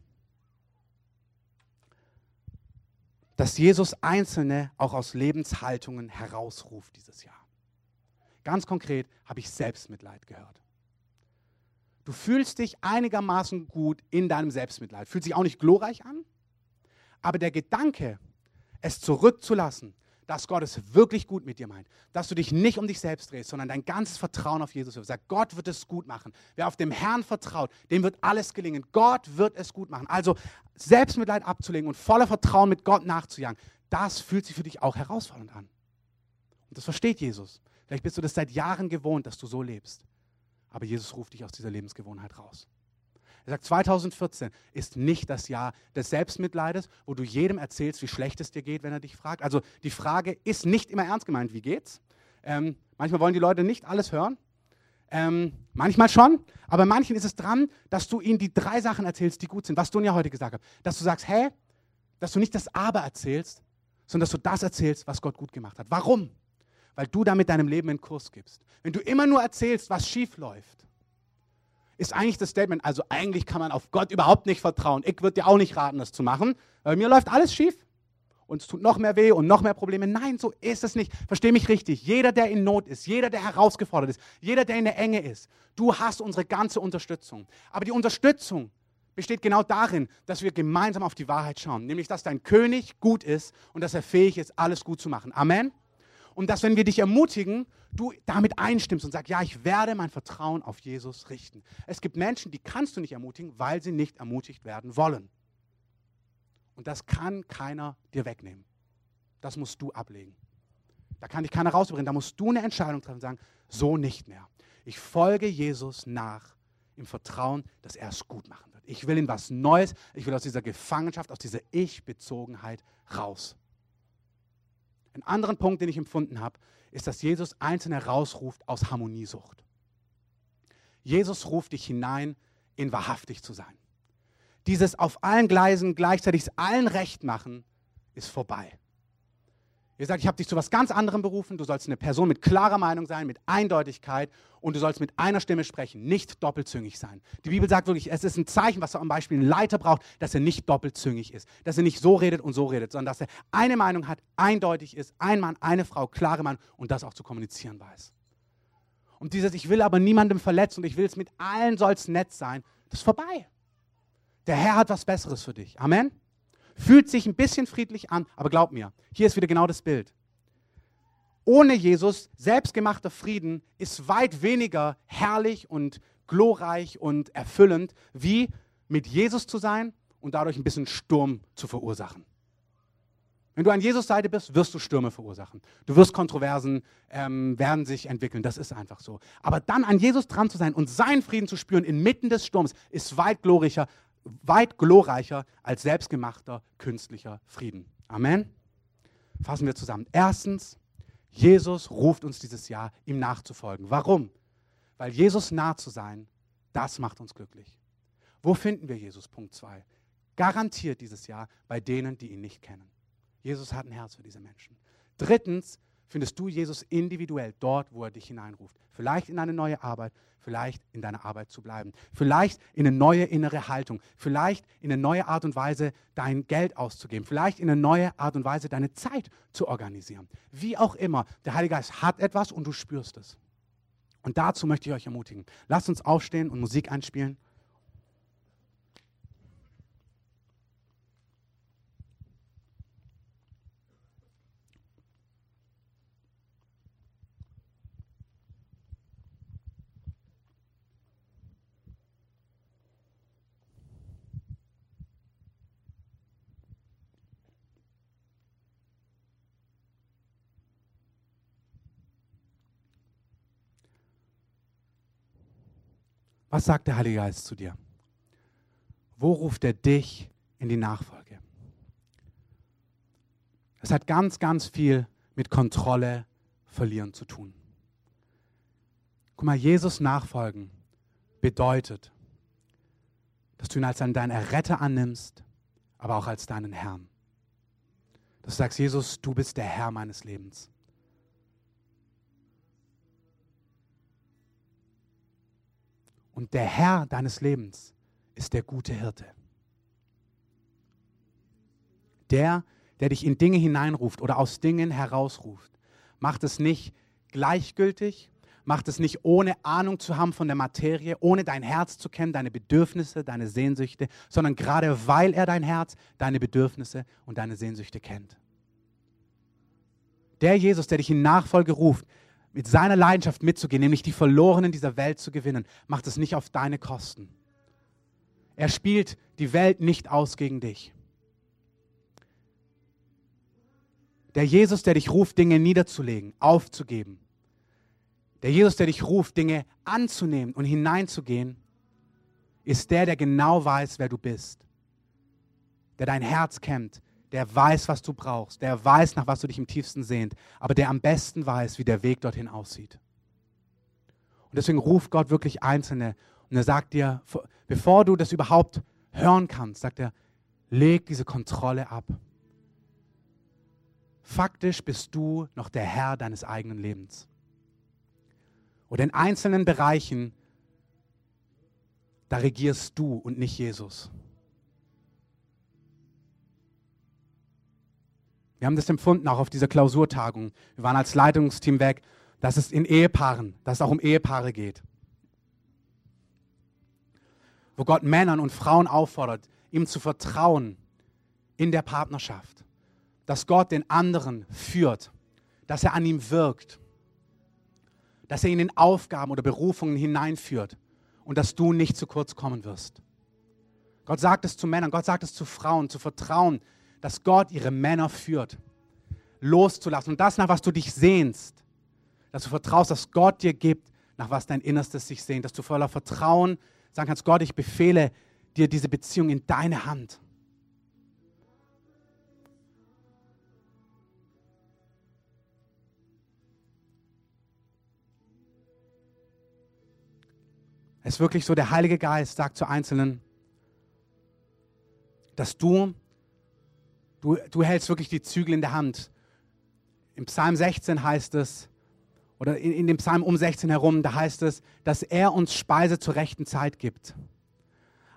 dass Jesus Einzelne auch aus Lebenshaltungen herausruft dieses Jahr. Ganz konkret habe ich Selbstmitleid gehört. Du fühlst dich einigermaßen gut in deinem Selbstmitleid. Fühlt sich auch nicht glorreich an, aber der Gedanke, es zurückzulassen, dass Gott es wirklich gut mit dir meint, dass du dich nicht um dich selbst drehst, sondern dein ganzes Vertrauen auf Jesus wirfst. Sag, Gott wird es gut machen. Wer auf dem Herrn vertraut, dem wird alles gelingen. Gott wird es gut machen. Also Selbstmitleid abzulegen und voller Vertrauen mit Gott nachzujagen, das fühlt sich für dich auch herausfordernd an. Und das versteht Jesus. Vielleicht bist du das seit Jahren gewohnt, dass du so lebst. Aber Jesus ruft dich aus dieser Lebensgewohnheit raus. Er sagt, 2014 ist nicht das Jahr des Selbstmitleides, wo du jedem erzählst, wie schlecht es dir geht, wenn er dich fragt. Also die Frage ist nicht immer ernst gemeint, wie geht's? Ähm, manchmal wollen die Leute nicht alles hören. Ähm, manchmal schon, aber manchen ist es dran, dass du ihnen die drei Sachen erzählst, die gut sind, was du ja heute gesagt hast. Dass du sagst, hä, dass du nicht das Aber erzählst, sondern dass du das erzählst, was Gott gut gemacht hat. Warum? Weil du damit deinem Leben einen Kurs gibst. Wenn du immer nur erzählst, was schief läuft, ist eigentlich das Statement, also eigentlich kann man auf Gott überhaupt nicht vertrauen. Ich würde dir auch nicht raten, das zu machen. Bei mir läuft alles schief und es tut noch mehr weh und noch mehr Probleme. Nein, so ist es nicht. Versteh mich richtig. Jeder, der in Not ist, jeder, der herausgefordert ist, jeder, der in der Enge ist, du hast unsere ganze Unterstützung. Aber die Unterstützung besteht genau darin, dass wir gemeinsam auf die Wahrheit schauen. Nämlich, dass dein König gut ist und dass er fähig ist, alles gut zu machen. Amen. Und dass, wenn wir dich ermutigen, du damit einstimmst und sagst, ja, ich werde mein Vertrauen auf Jesus richten. Es gibt Menschen, die kannst du nicht ermutigen, weil sie nicht ermutigt werden wollen. Und das kann keiner dir wegnehmen. Das musst du ablegen. Da kann dich keiner rausbringen. Da musst du eine Entscheidung treffen und sagen, so nicht mehr. Ich folge Jesus nach im Vertrauen, dass er es gut machen wird. Ich will in was Neues. Ich will aus dieser Gefangenschaft, aus dieser Ich-Bezogenheit raus. Ein anderen Punkt, den ich empfunden habe, ist, dass Jesus Einzelne herausruft aus Harmoniesucht. Jesus ruft dich hinein, in wahrhaftig zu sein. Dieses auf allen Gleisen gleichzeitig allen recht machen, ist vorbei. Ihr sagt, ich habe dich zu was ganz anderem berufen. Du sollst eine Person mit klarer Meinung sein, mit Eindeutigkeit und du sollst mit einer Stimme sprechen, nicht doppelzüngig sein. Die Bibel sagt wirklich, es ist ein Zeichen, was zum Beispiel ein Leiter braucht, dass er nicht doppelzüngig ist, dass er nicht so redet und so redet, sondern dass er eine Meinung hat, eindeutig ist, ein Mann, eine Frau, klare Mann und das auch zu kommunizieren weiß. Und dieses, ich will aber niemandem verletzen und ich will es mit allen soll es nett sein, das ist vorbei. Der Herr hat was Besseres für dich. Amen. Fühlt sich ein bisschen friedlich an, aber glaub mir, hier ist wieder genau das Bild. Ohne Jesus, selbstgemachter Frieden ist weit weniger herrlich und glorreich und erfüllend, wie mit Jesus zu sein und dadurch ein bisschen Sturm zu verursachen. Wenn du an Jesus Seite bist, wirst du Stürme verursachen. Du wirst Kontroversen, ähm, werden sich entwickeln. Das ist einfach so. Aber dann an Jesus dran zu sein und seinen Frieden zu spüren inmitten des Sturms, ist weit glorreicher, weit glorreicher als selbstgemachter künstlicher Frieden. Amen. Fassen wir zusammen. Erstens, Jesus ruft uns dieses Jahr, ihm nachzufolgen. Warum? Weil Jesus nah zu sein, das macht uns glücklich. Wo finden wir Jesus? Punkt 2. Garantiert dieses Jahr bei denen, die ihn nicht kennen. Jesus hat ein Herz für diese Menschen. Drittens, findest du Jesus individuell dort, wo er dich hineinruft. Vielleicht in eine neue Arbeit, vielleicht in deiner Arbeit zu bleiben, vielleicht in eine neue innere Haltung, vielleicht in eine neue Art und Weise dein Geld auszugeben, vielleicht in eine neue Art und Weise deine Zeit zu organisieren. Wie auch immer, der Heilige Geist hat etwas und du spürst es. Und dazu möchte ich euch ermutigen. Lasst uns aufstehen und Musik einspielen. Was sagt der Heilige Geist zu dir? Wo ruft er dich in die Nachfolge? Es hat ganz, ganz viel mit Kontrolle verlieren zu tun. Guck mal, Jesus nachfolgen bedeutet, dass du ihn als deinen Erretter annimmst, aber auch als deinen Herrn. Dass du sagst, Jesus, du bist der Herr meines Lebens. Und der Herr deines Lebens ist der gute Hirte. Der, der dich in Dinge hineinruft oder aus Dingen herausruft, macht es nicht gleichgültig, macht es nicht ohne Ahnung zu haben von der Materie, ohne dein Herz zu kennen, deine Bedürfnisse, deine Sehnsüchte, sondern gerade weil er dein Herz, deine Bedürfnisse und deine Sehnsüchte kennt. Der Jesus, der dich in Nachfolge ruft, mit seiner Leidenschaft mitzugehen, nämlich die Verlorenen dieser Welt zu gewinnen, macht es nicht auf deine Kosten. Er spielt die Welt nicht aus gegen dich. Der Jesus, der dich ruft, Dinge niederzulegen, aufzugeben. Der Jesus, der dich ruft, Dinge anzunehmen und hineinzugehen, ist der, der genau weiß, wer du bist. Der dein Herz kennt, der weiß, was du brauchst, der weiß, nach was du dich im tiefsten sehnt, aber der am besten weiß, wie der Weg dorthin aussieht. Und deswegen ruft Gott wirklich Einzelne und er sagt dir, bevor du das überhaupt hören kannst, sagt er, leg diese Kontrolle ab. Faktisch bist du noch der Herr deines eigenen Lebens. Und in einzelnen Bereichen da regierst du und nicht Jesus. Wir haben das empfunden auch auf dieser Klausurtagung. Wir waren als Leitungsteam weg, dass es in Ehepaaren, dass es auch um Ehepaare geht. Wo Gott Männern und Frauen auffordert, ihm zu vertrauen in der Partnerschaft. Dass Gott den anderen führt, dass er an ihm wirkt, dass er ihn in Aufgaben oder Berufungen hineinführt und dass du nicht zu kurz kommen wirst. Gott sagt es zu Männern, Gott sagt es zu Frauen, zu vertrauen, dass Gott ihre Männer führt, loszulassen. Und das, nach was du dich sehnst, dass du vertraust, dass Gott dir gibt, nach was dein Innerstes sich sehnt, dass du voller Vertrauen sagen kannst, Gott, ich befehle dir diese Beziehung in deine Hand. Es ist wirklich so, der Heilige Geist sagt zu Einzelnen, dass du Du, du hältst wirklich die Zügel in der Hand. Im Psalm 16 heißt es, oder in, in dem Psalm um 16 herum, da heißt es, dass er uns Speise zur rechten Zeit gibt.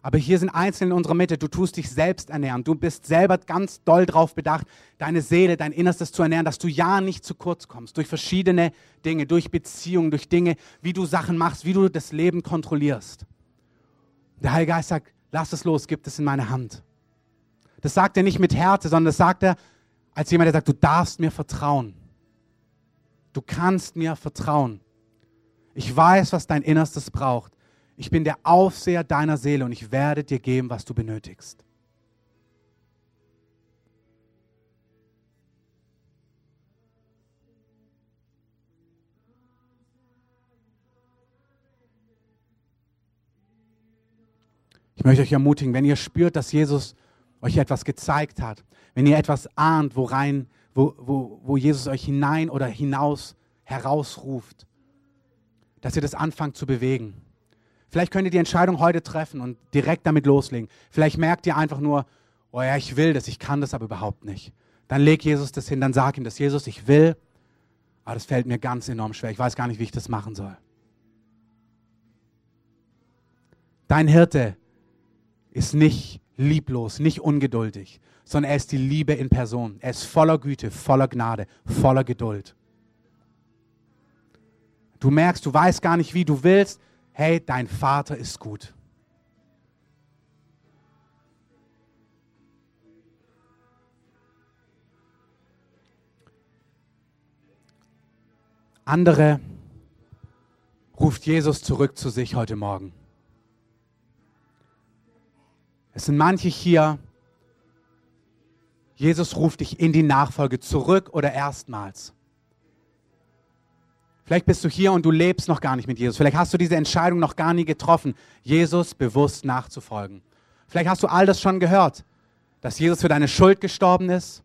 Aber hier sind Einzelne in unserer Mitte. Du tust dich selbst ernähren. Du bist selber ganz doll darauf bedacht, deine Seele, dein Innerstes zu ernähren, dass du ja nicht zu kurz kommst. Durch verschiedene Dinge, durch Beziehungen, durch Dinge, wie du Sachen machst, wie du das Leben kontrollierst. Der Heilige Geist sagt, lass es los, gib es in meine Hand. Das sagt er nicht mit Härte, sondern das sagt er als jemand, der sagt, du darfst mir vertrauen. Du kannst mir vertrauen. Ich weiß, was dein Innerstes braucht. Ich bin der Aufseher deiner Seele und ich werde dir geben, was du benötigst. Ich möchte euch ermutigen, wenn ihr spürt, dass Jesus euch etwas gezeigt hat, wenn ihr etwas ahnt, wo, rein, wo, wo, wo Jesus euch hinein oder hinaus herausruft, dass ihr das anfangt zu bewegen. Vielleicht könnt ihr die Entscheidung heute treffen und direkt damit loslegen. Vielleicht merkt ihr einfach nur, oh ja, ich will das, ich kann das aber überhaupt nicht. Dann leg Jesus das hin, dann sag ihm das, Jesus, ich will, aber das fällt mir ganz enorm schwer. Ich weiß gar nicht, wie ich das machen soll. Dein Hirte ist nicht lieblos, nicht ungeduldig, sondern er ist die Liebe in Person. Er ist voller Güte, voller Gnade, voller Geduld. Du merkst, du weißt gar nicht, wie du willst. Hey, dein Vater ist gut. Andere ruft Jesus zurück zu sich heute Morgen. Es sind manche hier, Jesus ruft dich in die Nachfolge zurück oder erstmals. Vielleicht bist du hier und du lebst noch gar nicht mit Jesus. Vielleicht hast du diese Entscheidung noch gar nie getroffen, Jesus bewusst nachzufolgen. Vielleicht hast du all das schon gehört, dass Jesus für deine Schuld gestorben ist,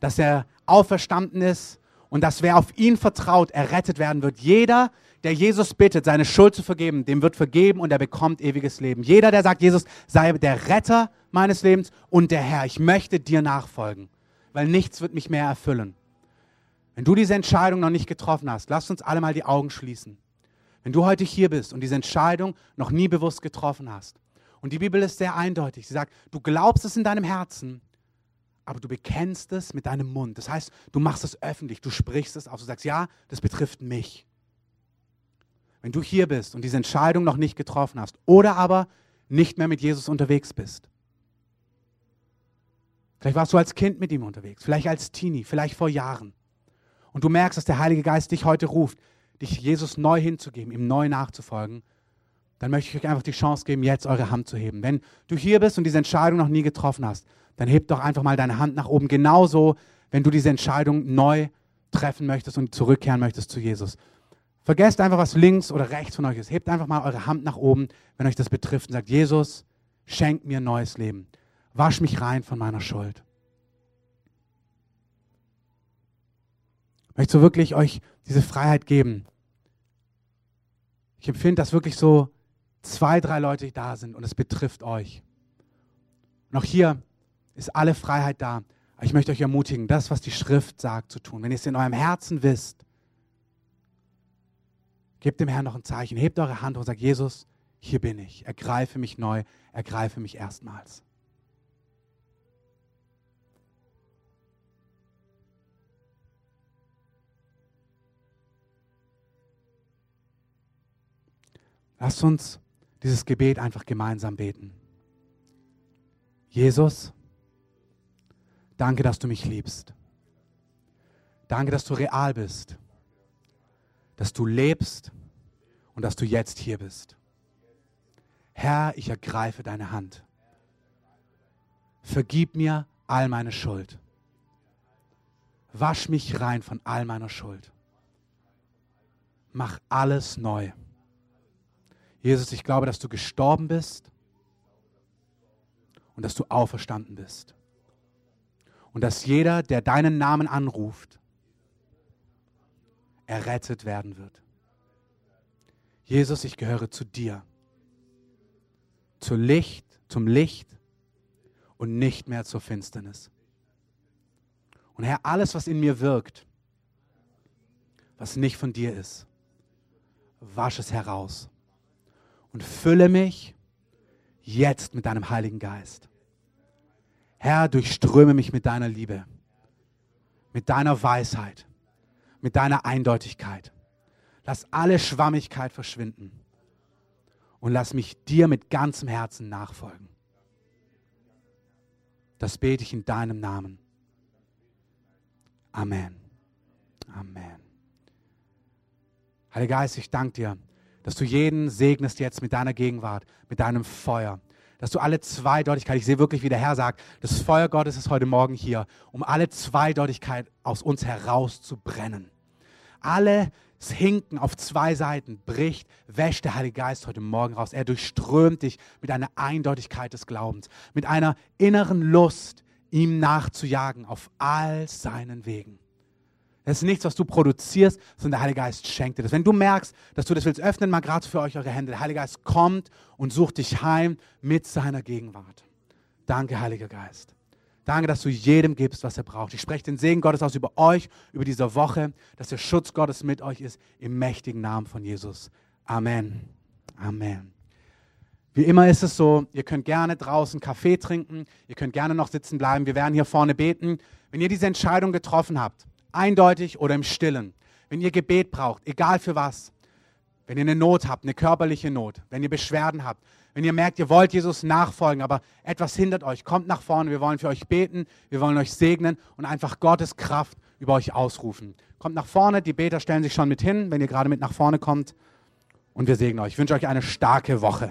dass er auferstanden ist und dass wer auf ihn vertraut, errettet werden wird. Jeder, der Jesus bittet, seine Schuld zu vergeben, dem wird vergeben und er bekommt ewiges Leben. Jeder, der sagt, Jesus sei der Retter meines Lebens und der Herr, ich möchte dir nachfolgen, weil nichts wird mich mehr erfüllen. Wenn du diese Entscheidung noch nicht getroffen hast, lass uns alle mal die Augen schließen. Wenn du heute hier bist und diese Entscheidung noch nie bewusst getroffen hast, und die Bibel ist sehr eindeutig, sie sagt, du glaubst es in deinem Herzen, aber du bekennst es mit deinem Mund. Das heißt, du machst es öffentlich, du sprichst es aus, du sagst, ja, das betrifft mich wenn du hier bist und diese Entscheidung noch nicht getroffen hast oder aber nicht mehr mit Jesus unterwegs bist. Vielleicht warst du als Kind mit ihm unterwegs, vielleicht als Teenie, vielleicht vor Jahren. Und du merkst, dass der Heilige Geist dich heute ruft, dich Jesus neu hinzugeben, ihm neu nachzufolgen. Dann möchte ich euch einfach die Chance geben, jetzt eure Hand zu heben. Wenn du hier bist und diese Entscheidung noch nie getroffen hast, dann heb doch einfach mal deine Hand nach oben. Genauso, wenn du diese Entscheidung neu treffen möchtest und zurückkehren möchtest zu Jesus. Vergesst einfach, was links oder rechts von euch ist. Hebt einfach mal eure Hand nach oben, wenn euch das betrifft und sagt, Jesus, schenk mir ein neues Leben. Wasch mich rein von meiner Schuld. Ich möchte so wirklich euch diese Freiheit geben. Ich empfinde, dass wirklich so zwei, drei Leute da sind und es betrifft euch. Und auch hier ist alle Freiheit da. Ich möchte euch ermutigen, das, was die Schrift sagt, zu tun. Wenn ihr es in eurem Herzen wisst, Gebt dem Herrn noch ein Zeichen. Hebt eure Hand und sagt, Jesus, hier bin ich. Ergreife mich neu, ergreife mich erstmals. Lasst uns dieses Gebet einfach gemeinsam beten. Jesus, danke, dass du mich liebst. Danke, dass du real bist, dass du lebst und dass du jetzt hier bist. Herr, ich ergreife deine Hand. Vergib mir all meine Schuld. Wasch mich rein von all meiner Schuld. Mach alles neu. Jesus, ich glaube, dass du gestorben bist und dass du auferstanden bist. Und dass jeder, der deinen Namen anruft, errettet werden wird. Jesus, ich gehöre zu dir, zu Licht, zum Licht und nicht mehr zur Finsternis. Und Herr, alles, was in mir wirkt, was nicht von dir ist, wasch es heraus und fülle mich jetzt mit deinem Heiligen Geist. Herr, durchströme mich mit deiner Liebe, mit deiner Weisheit, mit deiner Eindeutigkeit. Lass alle Schwammigkeit verschwinden und lass mich dir mit ganzem Herzen nachfolgen. Das bete ich in deinem Namen. Amen. Amen. Heiliger Geist, ich danke dir dass du jeden segnest jetzt mit deiner Gegenwart, mit deinem Feuer. Dass du alle Zweideutigkeit, ich sehe wirklich, wie der Herr sagt, das Feuer Gottes ist heute Morgen hier, um alle Zweideutigkeit aus uns herauszubrennen. Alles Hinken auf zwei Seiten bricht, wäscht der Heilige Geist heute Morgen raus. Er durchströmt dich mit einer Eindeutigkeit des Glaubens, mit einer inneren Lust, ihm nachzujagen auf all seinen Wegen. Das ist nichts, was du produzierst, sondern der Heilige Geist schenkt dir das. Wenn du merkst, dass du das willst, öffnen mal gerade für euch eure Hände. Der Heilige Geist kommt und sucht dich heim mit seiner Gegenwart. Danke, Heiliger Geist. Danke, dass du jedem gibst, was er braucht. Ich spreche den Segen Gottes aus über euch, über diese Woche, dass der Schutz Gottes mit euch ist, im mächtigen Namen von Jesus. Amen. Amen. Wie immer ist es so, ihr könnt gerne draußen Kaffee trinken, ihr könnt gerne noch sitzen bleiben, wir werden hier vorne beten. Wenn ihr diese Entscheidung getroffen habt, eindeutig oder im Stillen. Wenn ihr Gebet braucht, egal für was, wenn ihr eine Not habt, eine körperliche Not, wenn ihr Beschwerden habt, wenn ihr merkt, ihr wollt Jesus nachfolgen, aber etwas hindert euch, kommt nach vorne, wir wollen für euch beten, wir wollen euch segnen und einfach Gottes Kraft über euch ausrufen. Kommt nach vorne, die Beter stellen sich schon mit hin, wenn ihr gerade mit nach vorne kommt und wir segnen euch. Ich wünsche euch eine starke Woche.